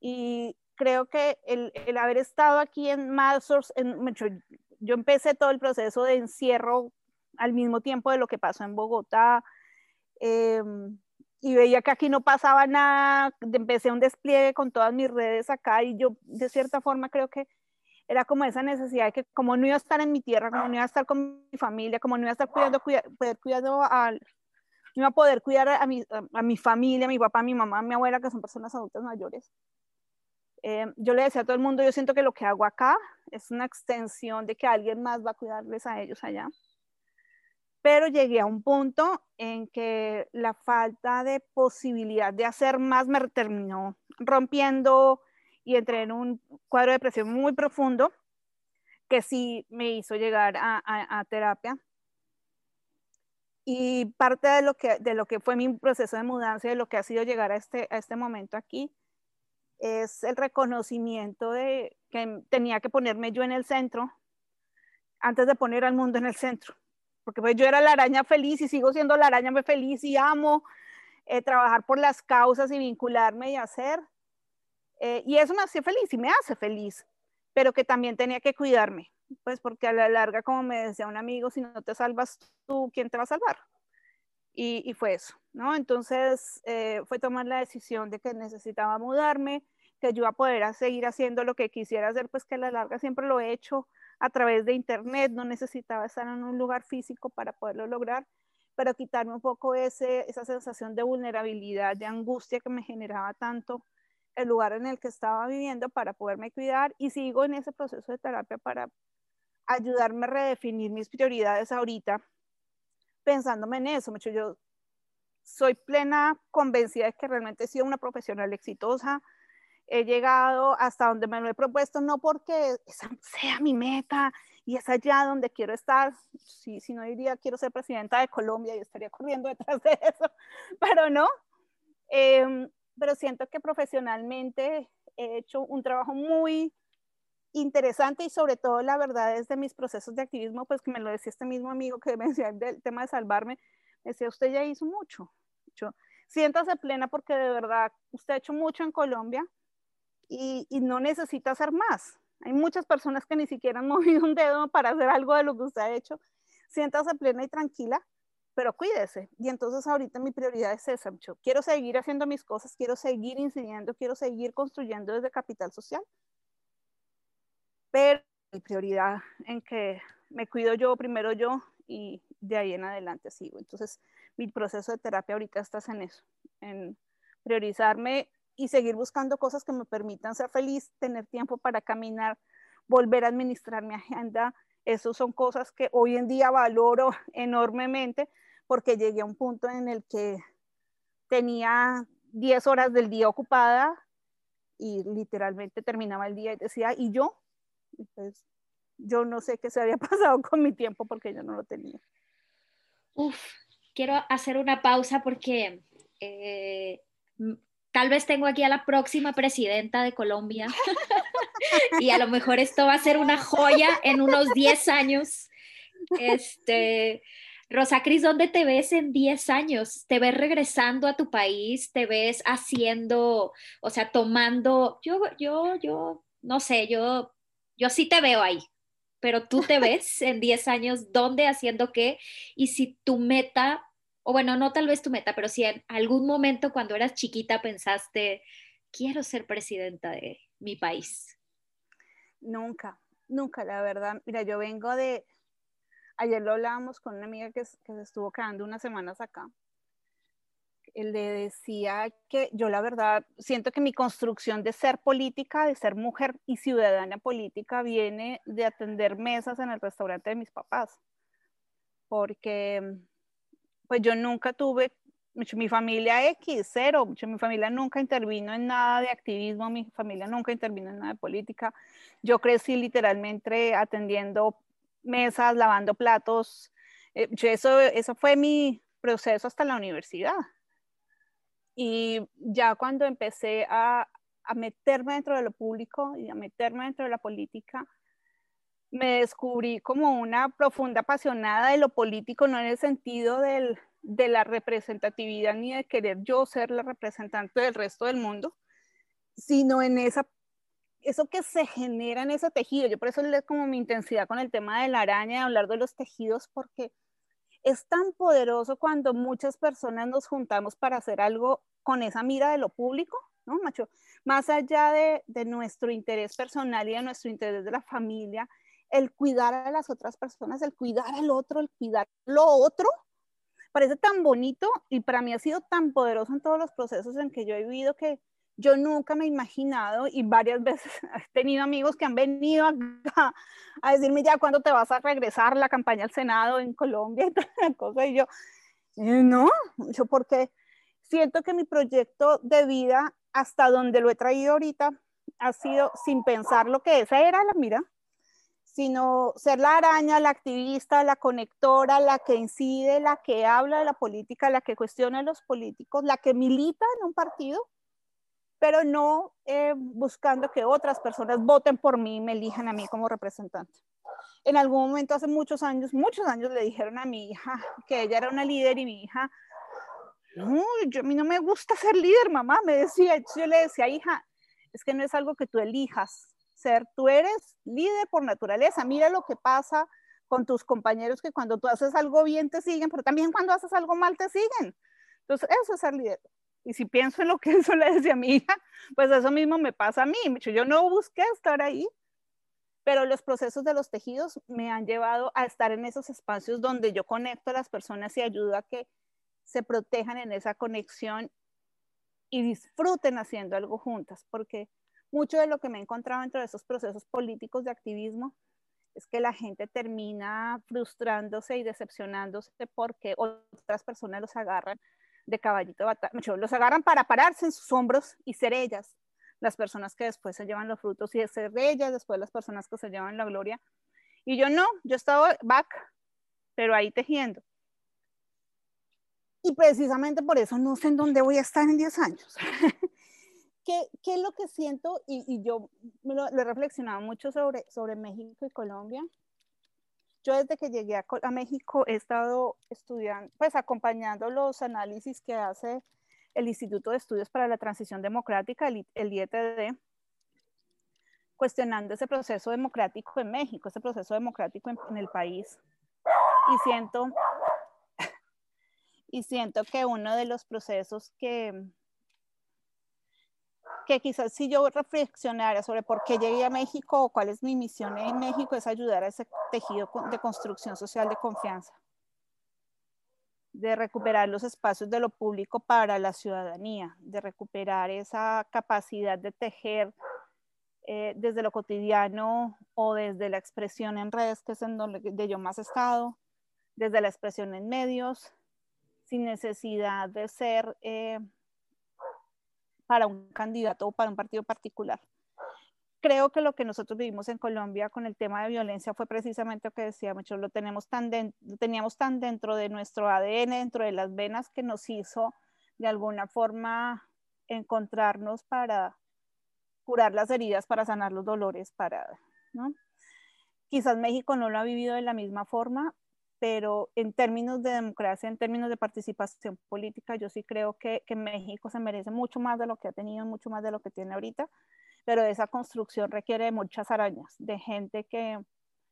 Speaker 1: Y creo que el, el haber estado aquí en Malsource, en, yo empecé todo el proceso de encierro al mismo tiempo de lo que pasó en Bogotá. Eh, y veía que aquí no pasaba nada, empecé un despliegue con todas mis redes acá y yo de cierta forma creo que era como esa necesidad de que como no iba a estar en mi tierra, como no iba a estar con mi familia, como no iba a estar cuidando, poder cuidando a, no iba a poder cuidar a mi, a, mi familia, a mi papá, a mi mamá, a mi abuela, que son personas adultas mayores. Eh, yo le decía a todo el mundo, yo siento que lo que hago acá es una extensión de que alguien más va a cuidarles a ellos allá pero llegué a un punto en que la falta de posibilidad de hacer más me terminó rompiendo y entré en un cuadro de depresión muy profundo que sí me hizo llegar a, terapia. Y parte de lo, que, de lo que fue mi proceso de mudanza y de lo que ha sido llegar a este, a este momento aquí es el reconocimiento de que tenía que ponerme yo en el centro antes de poner al mundo en el centro porque pues yo era la araña feliz y sigo siendo la araña feliz y amo eh, trabajar por las causas y vincularme y hacer. Eh, y eso me hace feliz y me hace feliz, pero que también tenía que cuidarme, pues porque a la larga, como me decía un amigo, si no te salvas tú, ¿quién te va a salvar? Y, y fue eso, ¿no? Entonces eh, fue tomar la decisión de que necesitaba mudarme, que yo iba a poder seguir haciendo lo que quisiera hacer, pues que a la larga siempre lo he hecho, a través de internet, no necesitaba estar en un lugar físico para poderlo lograr, pero quitarme un poco ese, esa sensación de vulnerabilidad, de angustia que me generaba tanto el lugar en el que estaba viviendo para poderme cuidar y sigo en ese proceso de terapia para ayudarme a redefinir mis prioridades ahorita, pensándome en eso. Mucho yo soy plena convencida de que realmente he sido una profesional exitosa, he llegado hasta donde me lo he propuesto, no porque esa sea mi meta y es allá donde quiero estar, si, si no diría quiero ser presidenta de Colombia y estaría corriendo detrás de eso, pero no. Em, pero siento que profesionalmente he hecho un trabajo muy interesante y sobre todo la verdad es de mis procesos de activismo, pues que me lo decía este mismo amigo que me decía del tema de salvarme, me decía, usted ya hizo mucho, mucho. siéntase plena porque de verdad usted ha hecho mucho en Colombia y, no necesita hacer más. Hay muchas personas que ni siquiera han movido un dedo para hacer algo de lo que usted ha hecho. Siéntase plena y tranquila, pero cuídese. Y entonces ahorita mi prioridad es esa. Yo quiero seguir haciendo mis cosas, quiero seguir incidiendo, quiero seguir construyendo desde capital social pero mi prioridad en que me cuido yo, primero yo, y de ahí en adelante sigo. Entonces, mi proceso de terapia ahorita está en eso, en priorizarme y seguir buscando cosas que me permitan ser feliz, tener tiempo para caminar, volver a administrar mi agenda. Esas son cosas que hoy en día valoro enormemente porque llegué a un punto en el que tenía 10 horas del día ocupada y literalmente terminaba el día y decía, ¿y yo? Pues yo no sé qué se había pasado con mi tiempo porque yo no lo tenía.
Speaker 2: Uf, quiero hacer una pausa porque eh, tal vez tengo aquí a la próxima presidenta de Colombia y a lo mejor esto va a ser una joya en unos 10 años. Este, Rosa Cris, ¿dónde te ves en 10 años? ¿Te ves regresando a tu país? ¿Te ves haciendo, o sea, tomando, yo, yo, yo, no sé, yo yo sí te veo ahí, pero tú te ves en 10 años dónde, haciendo qué, y si tu meta, o bueno, no tal vez tu meta, pero si en algún momento cuando eras chiquita pensaste, quiero ser presidenta de mi país.
Speaker 1: Nunca, nunca, la verdad. Mira, yo vengo de, ayer lo hablábamos con una amiga que, que se estuvo quedando unas semanas acá le decía que yo la verdad siento que mi construcción de ser política, de ser mujer y ciudadana política viene de atender mesas en el restaurante de mis papás. Porque pues yo nunca tuve, mi familia X, cero, mi familia nunca intervino en nada de activismo, mi familia nunca intervino en nada de política. Yo crecí literalmente atendiendo mesas, lavando platos. Eh, eso, eso fue mi proceso hasta la universidad. Y ya cuando empecé a, a meterme dentro de lo público y a meterme dentro de la política, me descubrí como una profunda apasionada de lo político, no en el sentido del, de la representatividad ni de querer yo ser la representante del resto del mundo, sino en esa, eso que se genera en ese tejido. Yo por eso le como mi intensidad con el tema de la araña, de hablar de los tejidos, porque es tan poderoso cuando muchas personas nos juntamos para hacer algo con esa mira de lo público, ¿no, macho? Más allá de, nuestro interés personal y de nuestro interés de la familia, el cuidar a las otras personas, el cuidar al otro, el cuidar lo otro, parece tan bonito y para mí ha sido tan poderoso en todos los procesos en que yo he vivido que yo nunca me he imaginado y varias veces he tenido amigos que han venido a, decirme ya cuándo te vas a regresar la campaña al Senado en Colombia y toda la cosa. Y yo, eh, no, yo porque siento que mi proyecto de vida, hasta donde lo he traído ahorita, ha sido sin pensar lo que esa era la mira, sino ser la araña, la activista, la conectora, la que incide, la que habla de la política, la que cuestiona a los políticos, la que milita en un partido pero no eh, buscando que otras personas voten por mí y me elijan a mí como representante. En algún momento, hace muchos años, muchos años le dijeron a mi hija que ella era una líder y mi hija, no, yo, a mí no me gusta ser líder, mamá, me decía, yo le decía, hija, es que no es algo que tú elijas ser, tú eres líder por naturaleza, mira lo que pasa con tus compañeros que cuando tú haces algo bien te siguen, pero también cuando haces algo mal te siguen. Entonces, eso es ser líder. Y si pienso en lo que eso le decía a mi hija, pues eso mismo me pasa a mí. Yo no busqué estar ahí, pero los procesos de los tejidos me han llevado a estar en esos espacios donde yo conecto a las personas y ayudo a que se protejan en esa conexión y disfruten haciendo algo juntas, porque mucho de lo que me he encontrado dentro de esos procesos políticos de activismo es que la gente termina frustrándose y decepcionándose porque otras personas los agarran de caballito de batalla. Los agarran para pararse en sus hombros y ser ellas las personas que después se llevan los frutos y ser ellas después las personas que se llevan la gloria. Y yo no, yo estaba back, pero ahí tejiendo. Y precisamente por eso no sé en dónde voy a estar en 10 años. ¿qué, ¿qué, es lo que siento? Y, y yo lo, lo, he reflexionado mucho sobre, sobre México y Colombia. Yo desde que llegué a, a, México he estado estudiando, pues acompañando los análisis que hace el Instituto de Estudios para la Transición Democrática, el, el IETD, cuestionando ese proceso democrático en México, ese proceso democrático en, en el país. Y siento, y siento que uno de los procesos que, que quizás si yo reflexionara sobre por qué llegué a México o cuál es mi misión en México es ayudar a ese tejido de construcción social de confianza, de recuperar los espacios de lo público para la ciudadanía, de recuperar esa capacidad de tejer eh, desde lo cotidiano o desde la expresión en redes, que es en donde yo más he estado, desde la expresión en medios, sin necesidad de ser... Eh, para un candidato o para un partido particular. Creo que lo que nosotros vivimos en Colombia con el tema de violencia fue precisamente lo que decía mucho, lo, tenemos tan teníamos tan dentro de nuestro ADN, dentro de las venas, que nos hizo de alguna forma encontrarnos para curar las heridas, para sanar los dolores, para, ¿no? Quizás México no lo ha vivido de la misma forma, pero en términos de democracia, en términos de participación política, yo sí creo que, que, México se merece mucho más de lo que ha tenido, mucho más de lo que tiene ahorita, pero esa construcción requiere de muchas arañas, de gente que,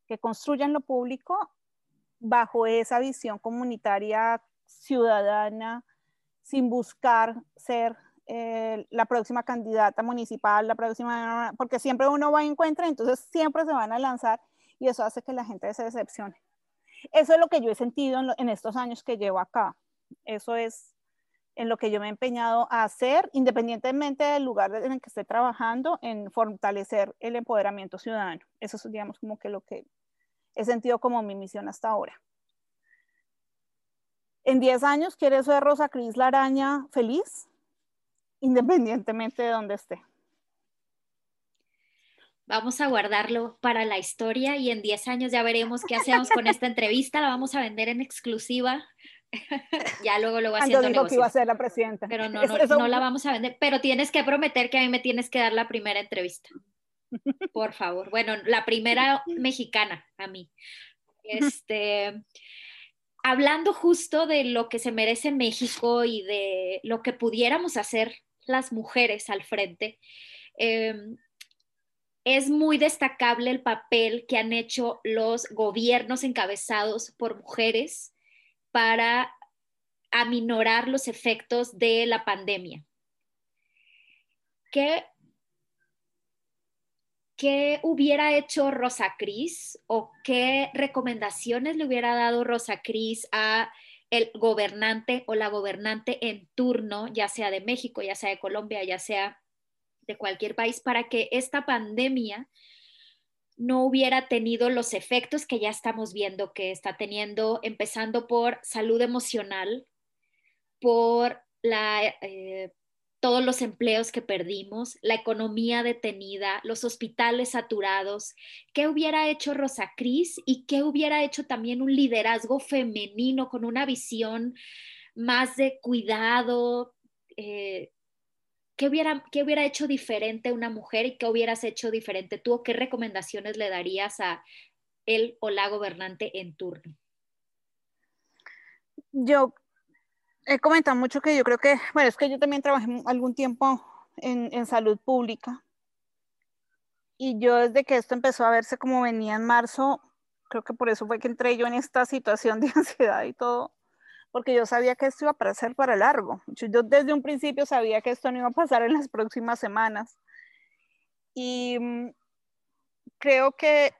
Speaker 1: que construya en lo público bajo esa visión comunitaria ciudadana, sin buscar ser eh, la próxima candidata municipal, la próxima, porque siempre uno va y encuentra, entonces siempre se van a lanzar y eso hace que la gente se decepcione. Eso es lo que yo he sentido en, estos años que llevo acá. Eso es en lo que yo me he empeñado a hacer, independientemente del lugar en el que esté trabajando, en fortalecer el empoderamiento ciudadano. Eso es, digamos, como que lo que he sentido como mi misión hasta ahora. En 10 años, ¿quieres ver Rosa Cris la araña feliz? Independientemente de donde esté.
Speaker 2: Vamos a guardarlo para la historia y en 10 años ya veremos qué hacemos con esta entrevista. La vamos a vender en exclusiva. ya luego lo va haciendo
Speaker 1: dijo que iba a ser la presidenta.
Speaker 2: Pero no, no, no la vamos a vender. Pero tienes que prometer que a mí me tienes que dar la primera entrevista. Por favor. Bueno, la primera mexicana a mí. Este, hablando justo de lo que se merece México y de lo que pudiéramos hacer las mujeres al frente. Eh, es muy destacable el papel que han hecho los gobiernos encabezados por mujeres para aminorar los efectos de la pandemia. ¿Qué, qué hubiera hecho Rosa Cris o qué recomendaciones le hubiera dado Rosa Cris a el gobernante o la gobernante en turno, ya sea de México, ya sea de Colombia, ya sea de cualquier país para que esta pandemia no hubiera tenido los efectos que ya estamos viendo que está teniendo, empezando por salud emocional, por la, eh, todos los empleos que perdimos, la economía detenida, los hospitales saturados. ¿Qué hubiera hecho Rosa Cris y qué hubiera hecho también un liderazgo femenino con una visión más de cuidado? Eh, ¿qué hubiera, ¿qué hubiera hecho diferente una mujer y qué hubieras hecho diferente tú qué recomendaciones le darías a él o la gobernante en turno?
Speaker 1: Yo he comentado mucho que yo creo que, bueno, es que yo también trabajé algún tiempo en, en salud pública. Y yo desde que esto empezó a verse como venía en marzo, creo que por eso fue que entré yo en esta situación de ansiedad y todo, porque yo sabía que esto iba a ser para largo. Yo desde un principio sabía que esto no iba a pasar en las próximas semanas. Y mm, creo que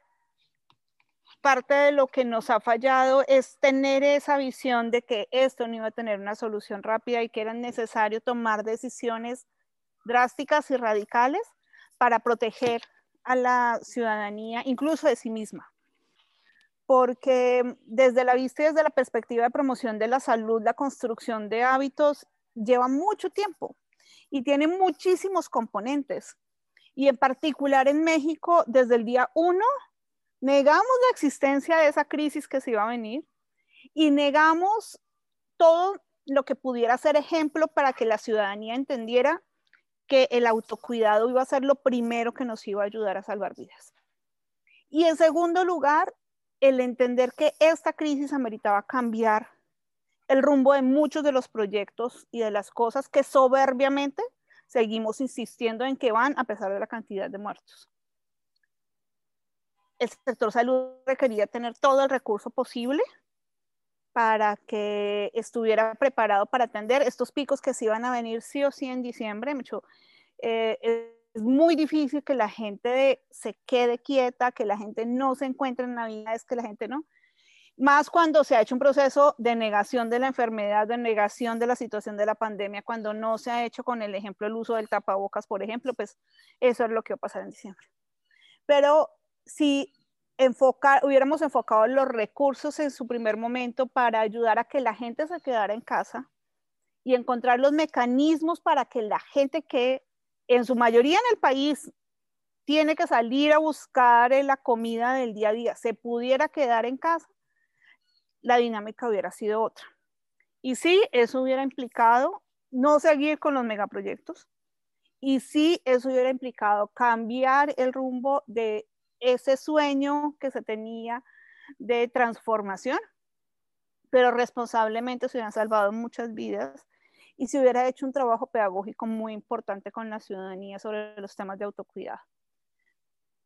Speaker 1: parte de lo que nos ha fallado es tener esa visión de que esto no iba a tener una solución rápida y que era necesario tomar decisiones drásticas y radicales para proteger a la ciudadanía, incluso de sí misma porque desde la vista y desde la perspectiva de promoción de la salud, la construcción de hábitos lleva mucho tiempo y tiene muchísimos componentes. Y en particular en México, desde el día uno, negamos la existencia de esa crisis que se iba a venir y negamos todo lo que pudiera ser ejemplo para que la ciudadanía entendiera que el autocuidado iba a ser lo primero que nos iba a ayudar a salvar vidas. Y en segundo lugar, el entender que esta crisis ameritaba cambiar el rumbo de muchos de los proyectos y de las cosas que soberbiamente seguimos insistiendo en que van a pesar de la cantidad de muertos. El sector salud requería tener todo el recurso posible para que estuviera preparado para atender estos picos que se iban a venir sí o sí en diciembre. Mucho, eh, es muy difícil que la gente se quede quieta, que la gente no se encuentre en Navidades, que la gente no. Más cuando se ha hecho un proceso de negación de la enfermedad, de negación de la situación de la pandemia, cuando no se ha hecho con el ejemplo el uso del tapabocas, por ejemplo, pues eso es lo que va a pasar en diciembre. Pero si enfocar, hubiéramos enfocado los recursos en su primer momento para ayudar a que la gente se quedara en casa y encontrar los mecanismos para que la gente que en su mayoría en el país tiene que salir a buscar la comida del día a día, se pudiera quedar en casa, la dinámica hubiera sido otra. Y sí, eso hubiera implicado no seguir con los megaproyectos. Y sí, eso hubiera implicado cambiar el rumbo de ese sueño que se tenía de transformación, pero responsablemente se hubieran salvado muchas vidas y se hubiera hecho un trabajo pedagógico muy importante con la ciudadanía sobre los temas de autocuidado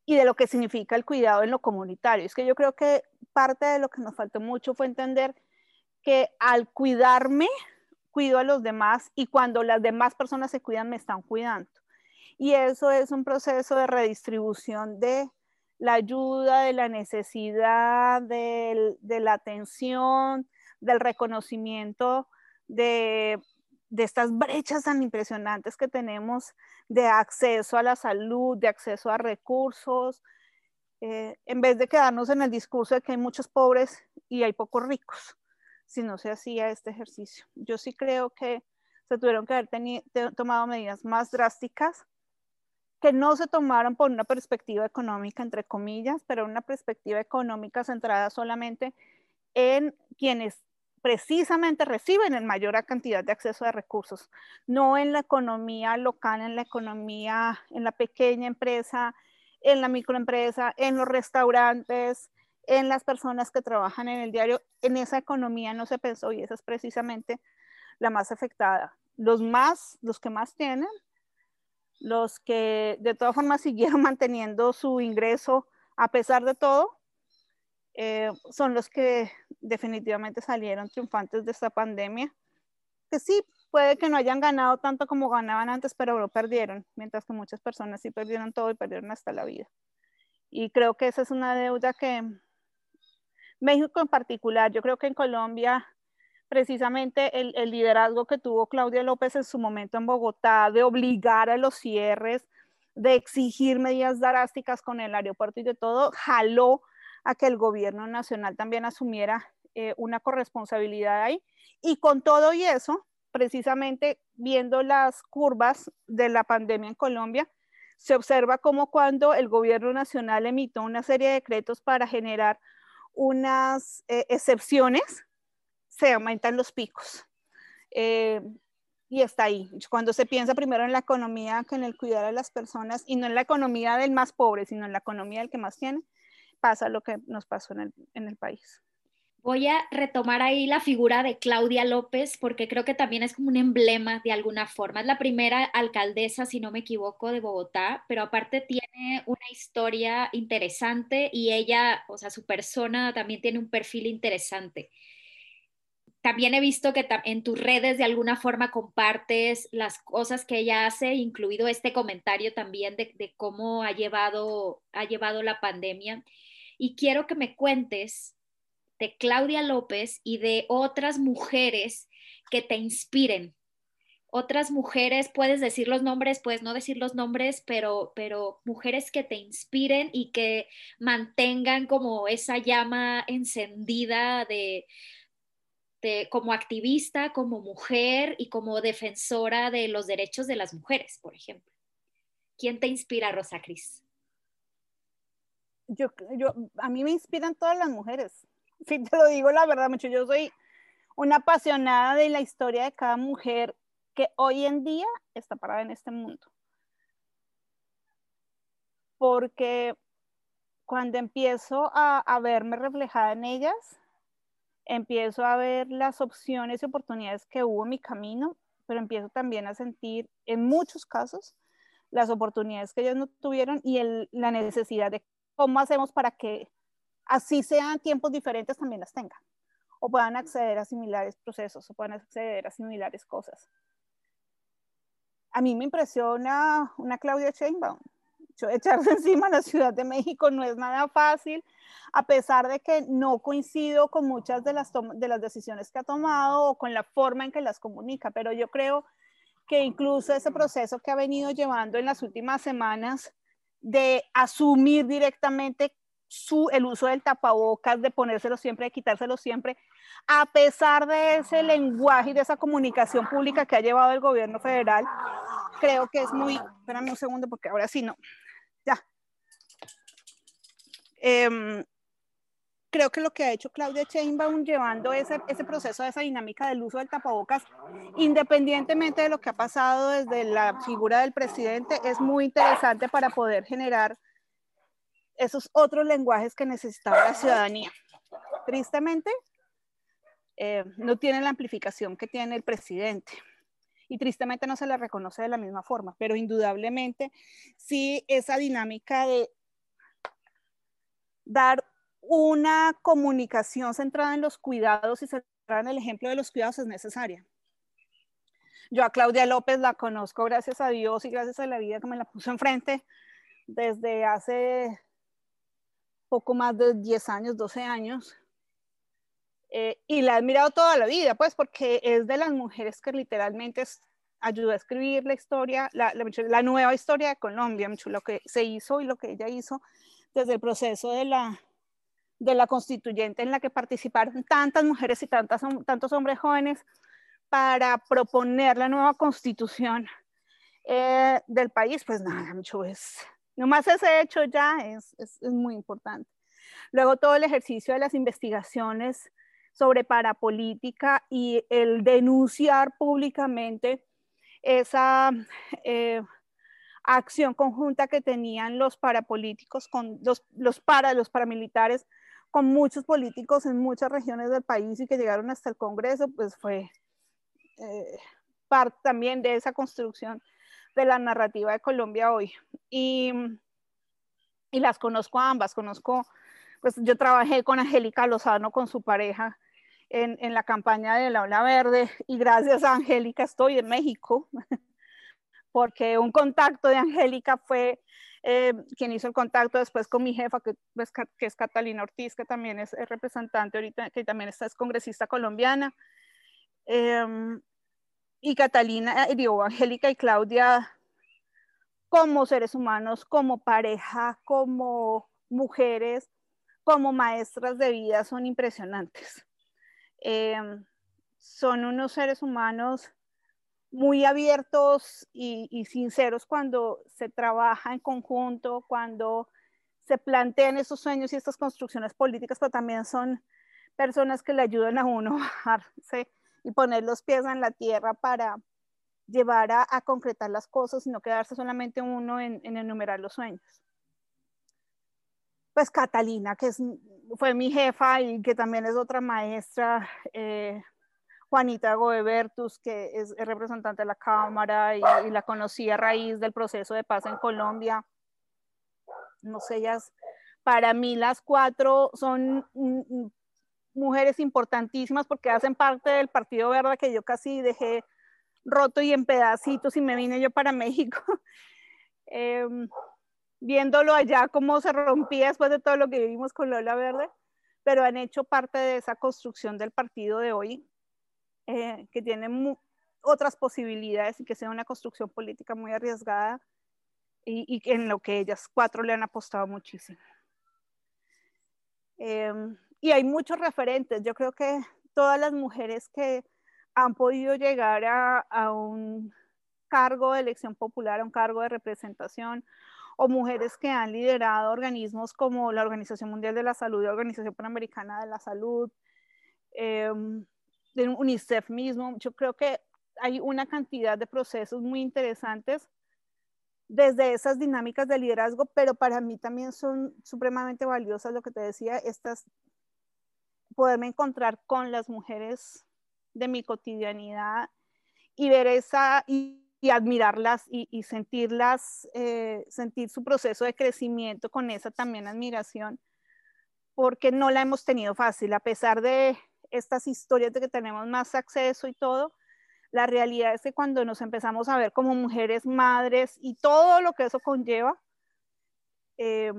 Speaker 1: y de lo que significa el cuidado en lo comunitario. Es que yo creo que parte de lo que nos faltó mucho fue entender que al cuidarme, cuido a los demás y cuando las demás personas se cuidan, me están cuidando. Y eso es un proceso de redistribución de la ayuda, de la necesidad, de, la atención, del reconocimiento de, estas brechas tan impresionantes que tenemos de acceso a la salud, de acceso a recursos, eh, en vez de quedarnos en el discurso de que hay muchos pobres y hay pocos ricos, si no se hacía este ejercicio. Yo sí creo que se tuvieron que haber tomado medidas más drásticas que no se tomaron por una perspectiva económica, entre comillas, pero una perspectiva económica centrada solamente en quienes precisamente reciben en mayor cantidad de acceso a recursos, no en la economía local, en la economía, en la pequeña empresa, en la microempresa, en los restaurantes, en las personas que trabajan en el diario. En esa economía no se pensó y esa es precisamente la más afectada. Los más, los que más tienen los que de todas formas siguieron manteniendo su ingreso a pesar de todo, eh, son los que definitivamente salieron triunfantes de esta pandemia, que sí, puede que no hayan ganado tanto como ganaban antes, pero lo perdieron, mientras que muchas personas sí perdieron todo y perdieron hasta la vida. Y creo que esa es una deuda que México en particular, yo creo que en Colombia precisamente el, liderazgo que tuvo Claudia López en su momento en Bogotá de obligar a los cierres, de exigir medidas drásticas con el aeropuerto y de todo, jaló a que el gobierno nacional también asumiera eh, una corresponsabilidad ahí. Y con todo y eso, precisamente viendo las curvas de la pandemia en Colombia, se observa como cuando el gobierno nacional emitió una serie de decretos para generar unas eh, excepciones se aumentan los picos. Eh, y está ahí. Cuando se piensa primero en la economía que en el cuidar a las personas y no en la economía del más pobre, sino en la economía del que más tiene, pasa lo que nos pasó en el, en el país.
Speaker 2: Voy a retomar ahí la figura de Claudia López porque creo que también es como un emblema de alguna forma. Es la primera alcaldesa, si no me equivoco, de Bogotá, pero aparte tiene una historia interesante y ella, o sea, su persona también tiene un perfil interesante también he visto que en tus redes de alguna forma compartes las cosas que ella hace, incluido este comentario también de, cómo ha llevado, ha llevado la pandemia. Y quiero que me cuentes de Claudia López y de otras mujeres que te inspiren. Otras mujeres, puedes decir los nombres, puedes no decir los nombres, pero, pero mujeres que te inspiren y que mantengan como esa llama encendida de, como activista, como mujer y como defensora de los derechos de las mujeres, por ejemplo. ¿Quién te inspira, Rosa Cris?
Speaker 1: Yo, yo, a mí me inspiran todas las mujeres. Si te lo digo la verdad, mucho. Yo soy una apasionada de la historia de cada mujer que hoy en día está parada en este mundo. porque cuando empiezo a, a verme reflejada en ellas, empiezo a ver las opciones y oportunidades que hubo en mi camino, pero empiezo también a sentir en muchos casos las oportunidades que ellas no tuvieron y el, la necesidad de cómo hacemos para que así sean tiempos diferentes también las tengan o puedan acceder a similares procesos o puedan acceder a similares cosas. A mí me impresiona una Claudia Sheinbaum. Echarse encima a la Ciudad de México no es nada fácil, a pesar de que no coincido con muchas de las, de las decisiones que ha tomado o con la forma en que las comunica, pero yo creo que incluso ese proceso que ha venido llevando en las últimas semanas de asumir directamente su, el uso del tapabocas, de ponérselo siempre, de quitárselo siempre, a pesar de ese lenguaje y de esa comunicación pública que ha llevado el gobierno federal, creo que es muy, espérame un segundo porque ahora sí no, ya. Eh, creo que lo que ha hecho Claudia Sheinbaum llevando ese, ese proceso, esa dinámica del uso del tapabocas, independientemente de lo que ha pasado desde la figura del presidente, es muy interesante para poder generar esos otros lenguajes que necesitaba la ciudadanía. Tristemente, eh, no tiene la amplificación que tiene el presidente y tristemente no se le reconoce de la misma forma, pero indudablemente sí esa dinámica de dar una comunicación centrada en los cuidados y centrada en el ejemplo de los cuidados es necesaria. Yo a Claudia López la conozco gracias a Dios y gracias a la vida que me la puso enfrente desde hace poco más de 10 años, 12 años. Eh, y la he admirado toda la vida, pues porque es de las mujeres que literalmente ayudó a escribir la historia, la, la, nueva historia de Colombia, lo que se hizo y lo que ella hizo desde el proceso de la, de la constituyente en la que participaron tantas mujeres y tantas, tantos hombres jóvenes para proponer la nueva constitución eh, del país, pues nada, mucho es, nomás ese hecho ya es, es, es, muy importante. Luego todo el ejercicio de las investigaciones sobre parapolítica y el denunciar públicamente esa eh, acción conjunta que tenían los parapolíticos con los, los para, los paramilitares con muchos políticos en muchas regiones del país y que llegaron hasta el Congreso, pues fue eh, parte también de esa construcción de la narrativa de Colombia hoy. Y, y las conozco ambas, conozco, pues yo trabajé con Angélica Lozano, con su pareja, en, en, la campaña de la Ola Verde y gracias a Angélica estoy en México, porque un contacto de Angélica fue eh, quien hizo el contacto después con mi jefa, que, pues, es Catalina Ortiz, que también es, representante ahorita, que también está, es congresista colombiana. Em, y Catalina, eh, digo, Angélica y Claudia, como seres humanos, como pareja, como mujeres, como maestras de vida, son impresionantes. Em, son unos seres humanos muy abiertos y, sinceros cuando se trabaja en conjunto, cuando se plantean esos sueños y estas construcciones políticas, pero también son personas que le ayudan a uno a bajarse y poner los pies en la tierra para llevar a, concretar las cosas y no quedarse solamente uno en, enumerar los sueños. Pues Catalina, que es, fue mi jefa y que también es otra maestra, eh, Juanita Goebertus, que es, representante de la Cámara y, la conocí a raíz del proceso de paz en Colombia. No sé, ellas, para mí las cuatro son mujeres importantísimas porque hacen parte del Partido Verde que yo casi dejé roto y en pedacitos y me vine yo para México. Em, viéndolo allá cómo se rompía después de todo lo que vivimos con Lola Verde, pero han hecho parte de esa construcción del partido de hoy eh, que tiene otras posibilidades y que sea una construcción política muy arriesgada y, y, en lo que ellas cuatro le han apostado muchísimo. Eh, y hay muchos referentes. Yo creo que todas las mujeres que han podido llegar a, a un cargo de elección popular, a un cargo de representación, o mujeres que han liderado organismos como la Organización Mundial de la Salud la Organización Panamericana de la Salud, eh, de UNICEF mismo. Yo creo que hay una cantidad de procesos muy interesantes desde esas dinámicas de liderazgo, pero para mí también son supremamente valiosas lo que te decía, estas, poderme encontrar con las mujeres de mi cotidianidad y ver esa y, admirarlas y, sentirlas, eh, sentir su proceso de crecimiento con esa también admiración, porque no la hemos tenido fácil, a pesar de estas historias de que tenemos más acceso y todo, la realidad es que cuando nos empezamos a ver como mujeres madres y todo lo que eso conlleva, eh,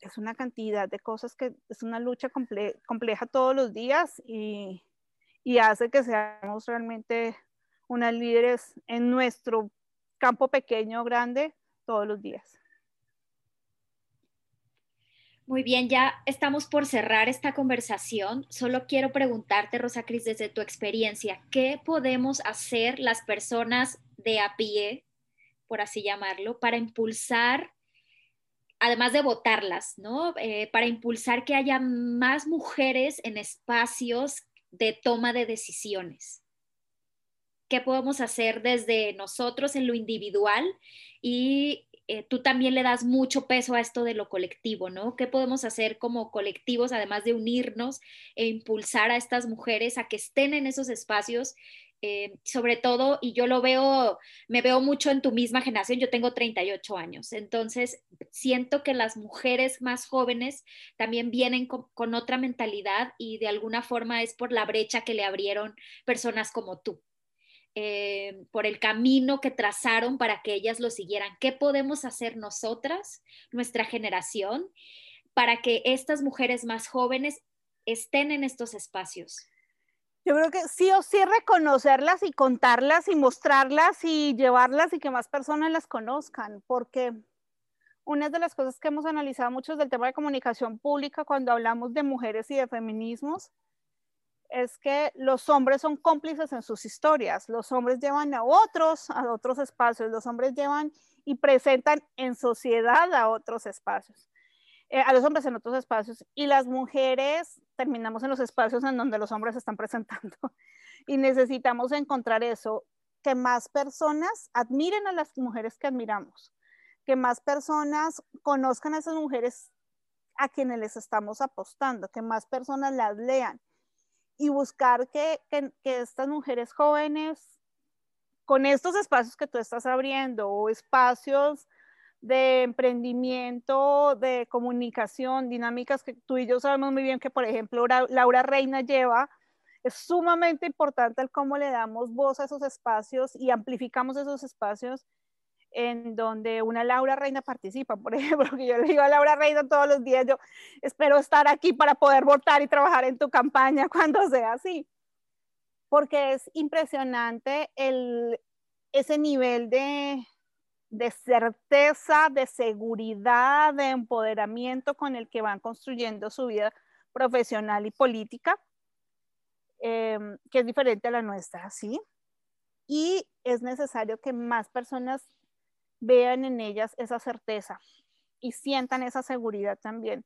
Speaker 1: es una cantidad de cosas que es una lucha compleja todos los días y, y hace que seamos realmente unas líderes en nuestro campo pequeño o grande todos los días.
Speaker 2: Muy bien, ya estamos por cerrar esta conversación. Solo quiero preguntarte, Rosa Cris, desde tu experiencia, ¿qué podemos hacer las personas de a pie, por así llamarlo, para impulsar, además de votarlas, ¿no? Eh, para impulsar que haya más mujeres en espacios de toma de decisiones. ¿Qué podemos hacer desde nosotros en lo individual y eh, tú también le das mucho peso a esto de lo colectivo, ¿no? ¿Qué podemos hacer como colectivos, además de unirnos e impulsar a estas mujeres a que estén en esos espacios? Eh, sobre todo, y yo lo veo, me veo mucho en tu misma generación, yo tengo 38 años, entonces siento que las mujeres más jóvenes también vienen con, con otra mentalidad y de alguna forma es por la brecha que le abrieron personas como tú. Eh, por el camino que trazaron para que ellas lo siguieran. ¿Qué podemos hacer nosotras, nuestra generación, para que estas mujeres más jóvenes estén en estos espacios?
Speaker 1: Yo creo que sí o sí reconocerlas y contarlas y mostrarlas y llevarlas y que más personas las conozcan, porque una de las cosas que hemos analizado mucho del tema de comunicación pública cuando hablamos de mujeres y de feminismos es que los hombres son cómplices en sus historias, los hombres llevan a otros a otros espacios, los hombres llevan y presentan en sociedad a otros espacios, eh, a los hombres en otros espacios. Y las mujeres terminamos en los espacios en donde los hombres están presentando. Y necesitamos encontrar eso, que más personas admiren a las mujeres que admiramos, que más personas conozcan a esas mujeres a quienes les estamos apostando, que más personas las lean y buscar que, estas mujeres jóvenes, con estos espacios que tú estás abriendo o espacios de emprendimiento, de comunicación, dinámicas que tú y yo sabemos muy bien que, por ejemplo, Laura Reina lleva, es sumamente importante el cómo le damos voz a esos espacios y amplificamos esos espacios en donde una Laura Reina participa, por ejemplo, que yo le digo a Laura Reina todos los días, yo espero estar aquí para poder votar y trabajar en tu campaña cuando sea así, porque es impresionante el, ese nivel de, de certeza, de seguridad, de empoderamiento con el que van construyendo su vida profesional y política, em, que es diferente a la nuestra, ¿sí? Y es necesario que más personas vean en ellas esa certeza y sientan esa seguridad también,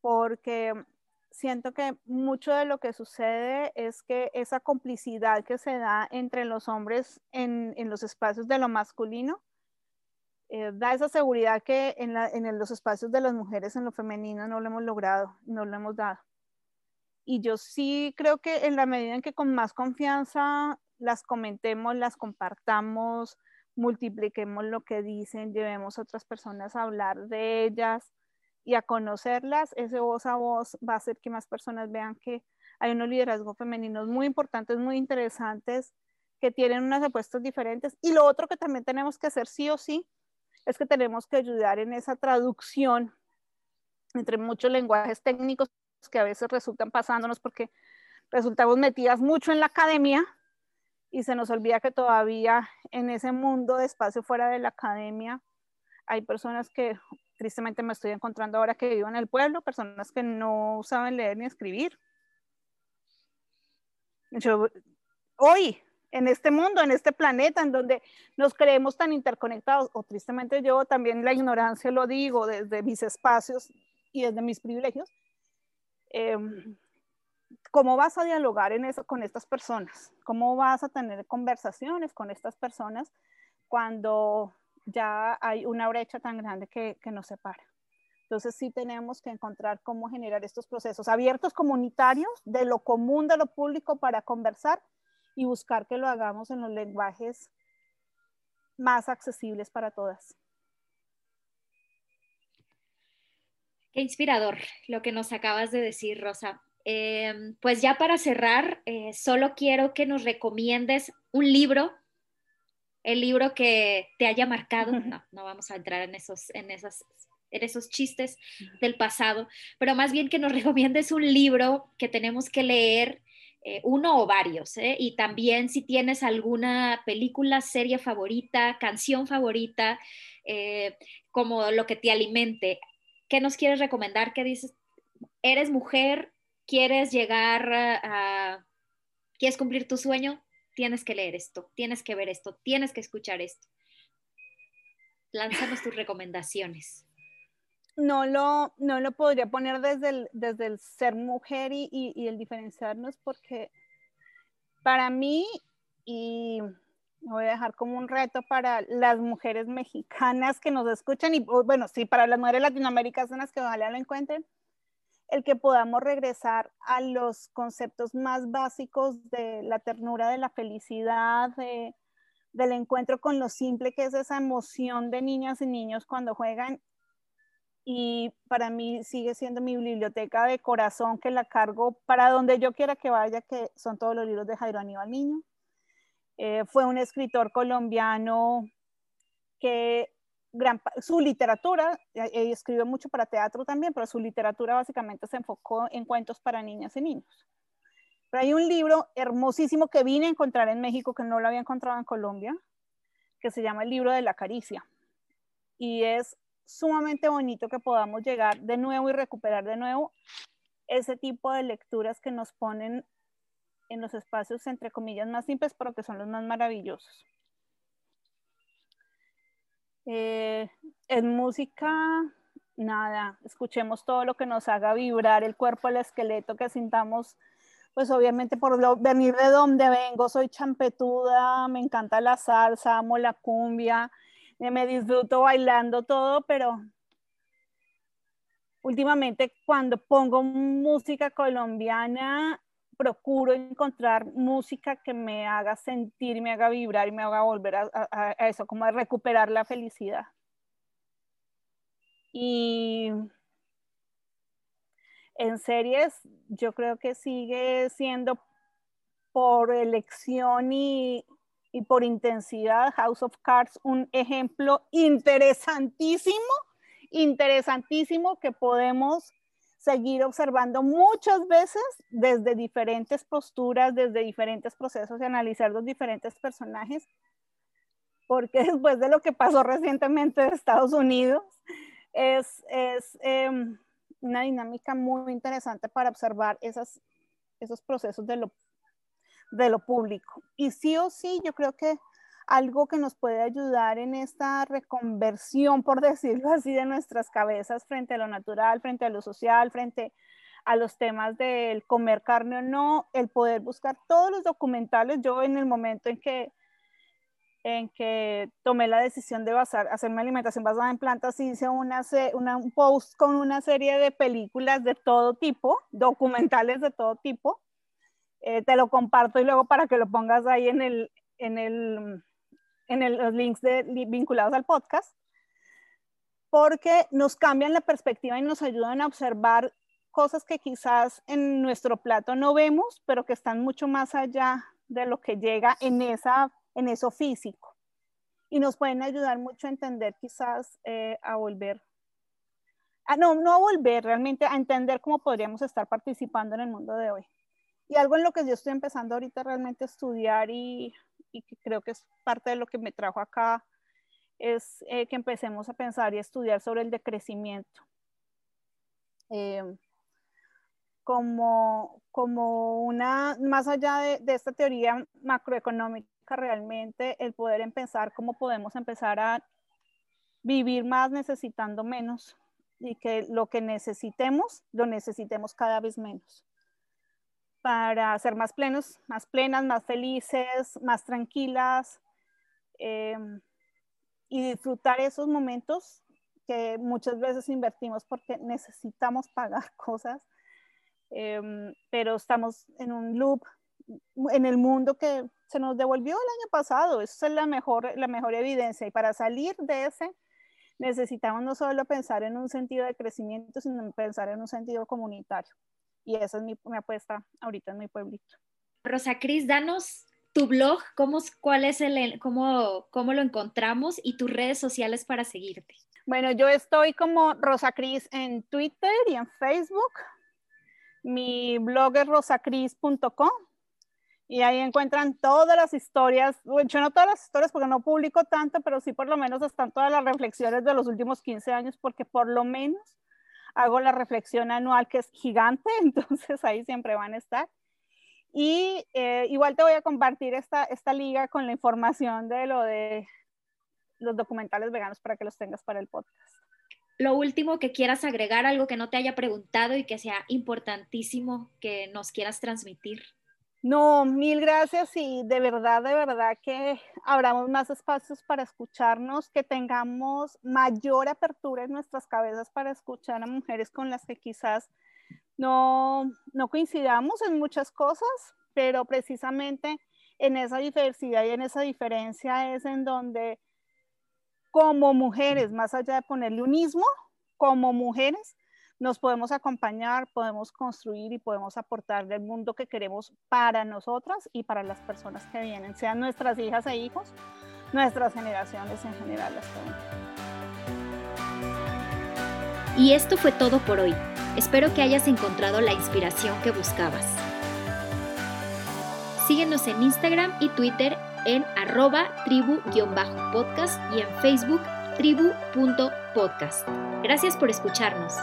Speaker 1: porque siento que mucho de lo que sucede es que esa complicidad que se da entre los hombres en, los espacios de lo masculino, eh, da esa seguridad que en, en los espacios de las mujeres en lo femenino no lo hemos logrado, no lo hemos dado. Y yo sí creo que en la medida en que con más confianza las comentemos, las compartamos, multipliquemos lo que dicen, llevemos a otras personas a hablar de ellas y a conocerlas, ese voz a voz va a hacer que más personas vean que hay unos liderazgos femeninos muy importantes, muy interesantes, que tienen unas apuestas diferentes. Y lo otro que también tenemos que hacer sí o sí es que tenemos que ayudar en esa traducción entre muchos lenguajes técnicos que a veces resultan pasándonos porque resultamos metidas mucho en la academia y se nos olvida que todavía en ese mundo de espacio fuera de la academia hay personas que tristemente me estoy encontrando ahora que vivo en el pueblo, personas que no saben leer ni escribir. hoy, en este mundo, en este planeta, en donde nos creemos tan interconectados, o tristemente yo también la ignorancia lo digo desde mis espacios y desde mis privilegios, eh, ¿Cómo vas a dialogar en eso con estas personas? ¿Cómo vas a tener conversaciones con estas personas cuando ya hay una brecha tan grande que, que nos separa. Entonces sí tenemos que encontrar cómo generar estos procesos abiertos comunitarios de lo común, de lo público para conversar y buscar que lo hagamos en los lenguajes más accesibles para todas.
Speaker 2: Qué inspirador lo que nos acabas de decir, Rosa. Em, pues ya para cerrar, eh, solo quiero que nos recomiendes un libro, el libro que te haya marcado. No, no vamos a entrar en esos, en esas en esos chistes del pasado, pero más bien que nos recomiendes un libro que tenemos que leer, eh, uno o varios, ¿eh? y también si tienes alguna película, serie favorita, canción favorita, eh, como lo que te alimente. ¿Qué nos quieres recomendar? ¿Qué dices? ¿Eres mujer? ¿Quieres llegar a... ¿Quieres cumplir tu sueño? Tienes que leer esto, tienes que ver esto, tienes que escuchar esto. Lánzanos tus recomendaciones
Speaker 1: no lo, no lo podría poner desde el, desde el ser mujer y, y, el diferenciarnos porque para mí, y voy a dejar como un reto para las mujeres mexicanas que nos escuchan y bueno, sí, para las mujeres latinoamericanas que ojalá lo encuentren, el que podamos regresar a los conceptos más básicos de la ternura, de la felicidad, del encuentro con lo simple que es esa emoción de niñas y niños cuando juegan y para mí sigue siendo mi biblioteca de corazón que la cargo para donde yo quiera que vaya, que son todos los libros de Jairo Aníbal Niño. Eh, fue un escritor colombiano que gran, su literatura, eh, escribió mucho para teatro también, pero su literatura básicamente se enfocó en cuentos para niñas y niños. Pero hay un libro hermosísimo que vine a encontrar en México, que no lo había encontrado en Colombia, que se llama El libro de la caricia. Y es sumamente bonito que podamos llegar de nuevo y recuperar de nuevo ese tipo de lecturas que nos ponen en los espacios, entre comillas, más simples, pero que son los más maravillosos. Eh, en música, nada, escuchemos todo lo que nos haga vibrar el cuerpo, el esqueleto, que sintamos, pues obviamente por venir de donde vengo, soy champetuda, me encanta la salsa, amo la cumbia, me disfruto bailando todo, pero últimamente cuando pongo música colombiana, procuro encontrar música que me haga sentir, me haga vibrar y me haga volver a, eso, como a recuperar la felicidad. Y en series, yo creo que sigue siendo por elección y, y por intensidad, House of Cards, un ejemplo interesantísimo, interesantísimo que podemos seguir observando muchas veces desde diferentes posturas, desde diferentes procesos y analizar los diferentes personajes, porque después de lo que pasó recientemente en Estados Unidos, es, es em, una dinámica muy interesante para observar esas, esos procesos de lo de lo público. Y sí o sí, yo creo que algo que nos puede ayudar en esta reconversión, por decirlo así, de nuestras cabezas frente a lo natural, frente a lo social, frente a los temas del comer carne o no, el poder buscar todos los documentales. Yo en el momento en que en que tomé la decisión de basar, hacerme alimentación basada en plantas, hice un post con una serie de películas de todo tipo, documentales de todo tipo, eh, te lo comparto y luego para que lo pongas ahí en, el, en, el, en los links de, vinculados al podcast, porque nos cambian la perspectiva y nos ayudan a observar cosas que quizás en nuestro plato no vemos, pero que están mucho más allá de lo que llega en, esa, en eso físico. Y nos pueden ayudar mucho a entender quizás eh, a volver, a, no, no a volver, realmente a entender cómo podríamos estar participando en el mundo de hoy. Y algo en lo que yo estoy empezando ahorita realmente a estudiar y, y que creo que es parte de lo que me trajo acá, es eh, que empecemos a pensar y estudiar sobre el decrecimiento. Eh, como, como una, más allá de, de, esta teoría macroeconómica, realmente el poder empezar cómo podemos empezar a vivir más necesitando menos y que lo que necesitemos, lo necesitemos cada vez menos para ser más plenos, más plenas, más felices, más tranquilas. Em, y disfrutar esos momentos que muchas veces invertimos porque necesitamos pagar cosas, em, pero estamos en un loop en el mundo que se nos devolvió el año pasado. Esa es la mejor, la mejor evidencia. Y para salir de ese, necesitamos no solo pensar en un sentido de crecimiento, sino pensar en un sentido comunitario. Y esa es mi, apuesta ahorita en mi pueblito.
Speaker 2: Rosa Cris, danos tu blog, cómo, cuál es el, cómo, cómo lo encontramos y tus redes sociales para seguirte.
Speaker 1: Bueno, yo estoy como Rosa Cris en Twitter y en Facebook. Mi blog es rosacris.com y ahí encuentran todas las historias, bueno, yo no todas las historias porque no publico tanto, pero sí por lo menos están todas las reflexiones de los últimos 15 años, porque por lo menos hago la reflexión anual que es gigante, entonces ahí siempre van a estar. Y eh, igual te voy a compartir esta, esta liga con la información de lo de los documentales veganos para que los tengas para el podcast.
Speaker 2: Lo último que quieras agregar, algo que no te haya preguntado y que sea importantísimo que nos quieras transmitir.
Speaker 1: No, mil gracias y de verdad, de verdad que abramos más espacios para escucharnos, que tengamos mayor apertura en nuestras cabezas para escuchar a mujeres con las que quizás no, no coincidamos en muchas cosas, pero precisamente en esa diversidad y en esa diferencia es en donde como mujeres, más allá de ponerle unismo, como mujeres nos podemos acompañar, podemos construir y podemos aportar del mundo que queremos para nosotras y para las personas que vienen, sean nuestras hijas e hijos, nuestras generaciones en general.
Speaker 2: Y esto fue todo por hoy. Espero que hayas encontrado la inspiración que buscabas. Síguenos en Instagram y Twitter en arroba tribu-podcast y en Facebook tribu.podcast. Gracias por escucharnos.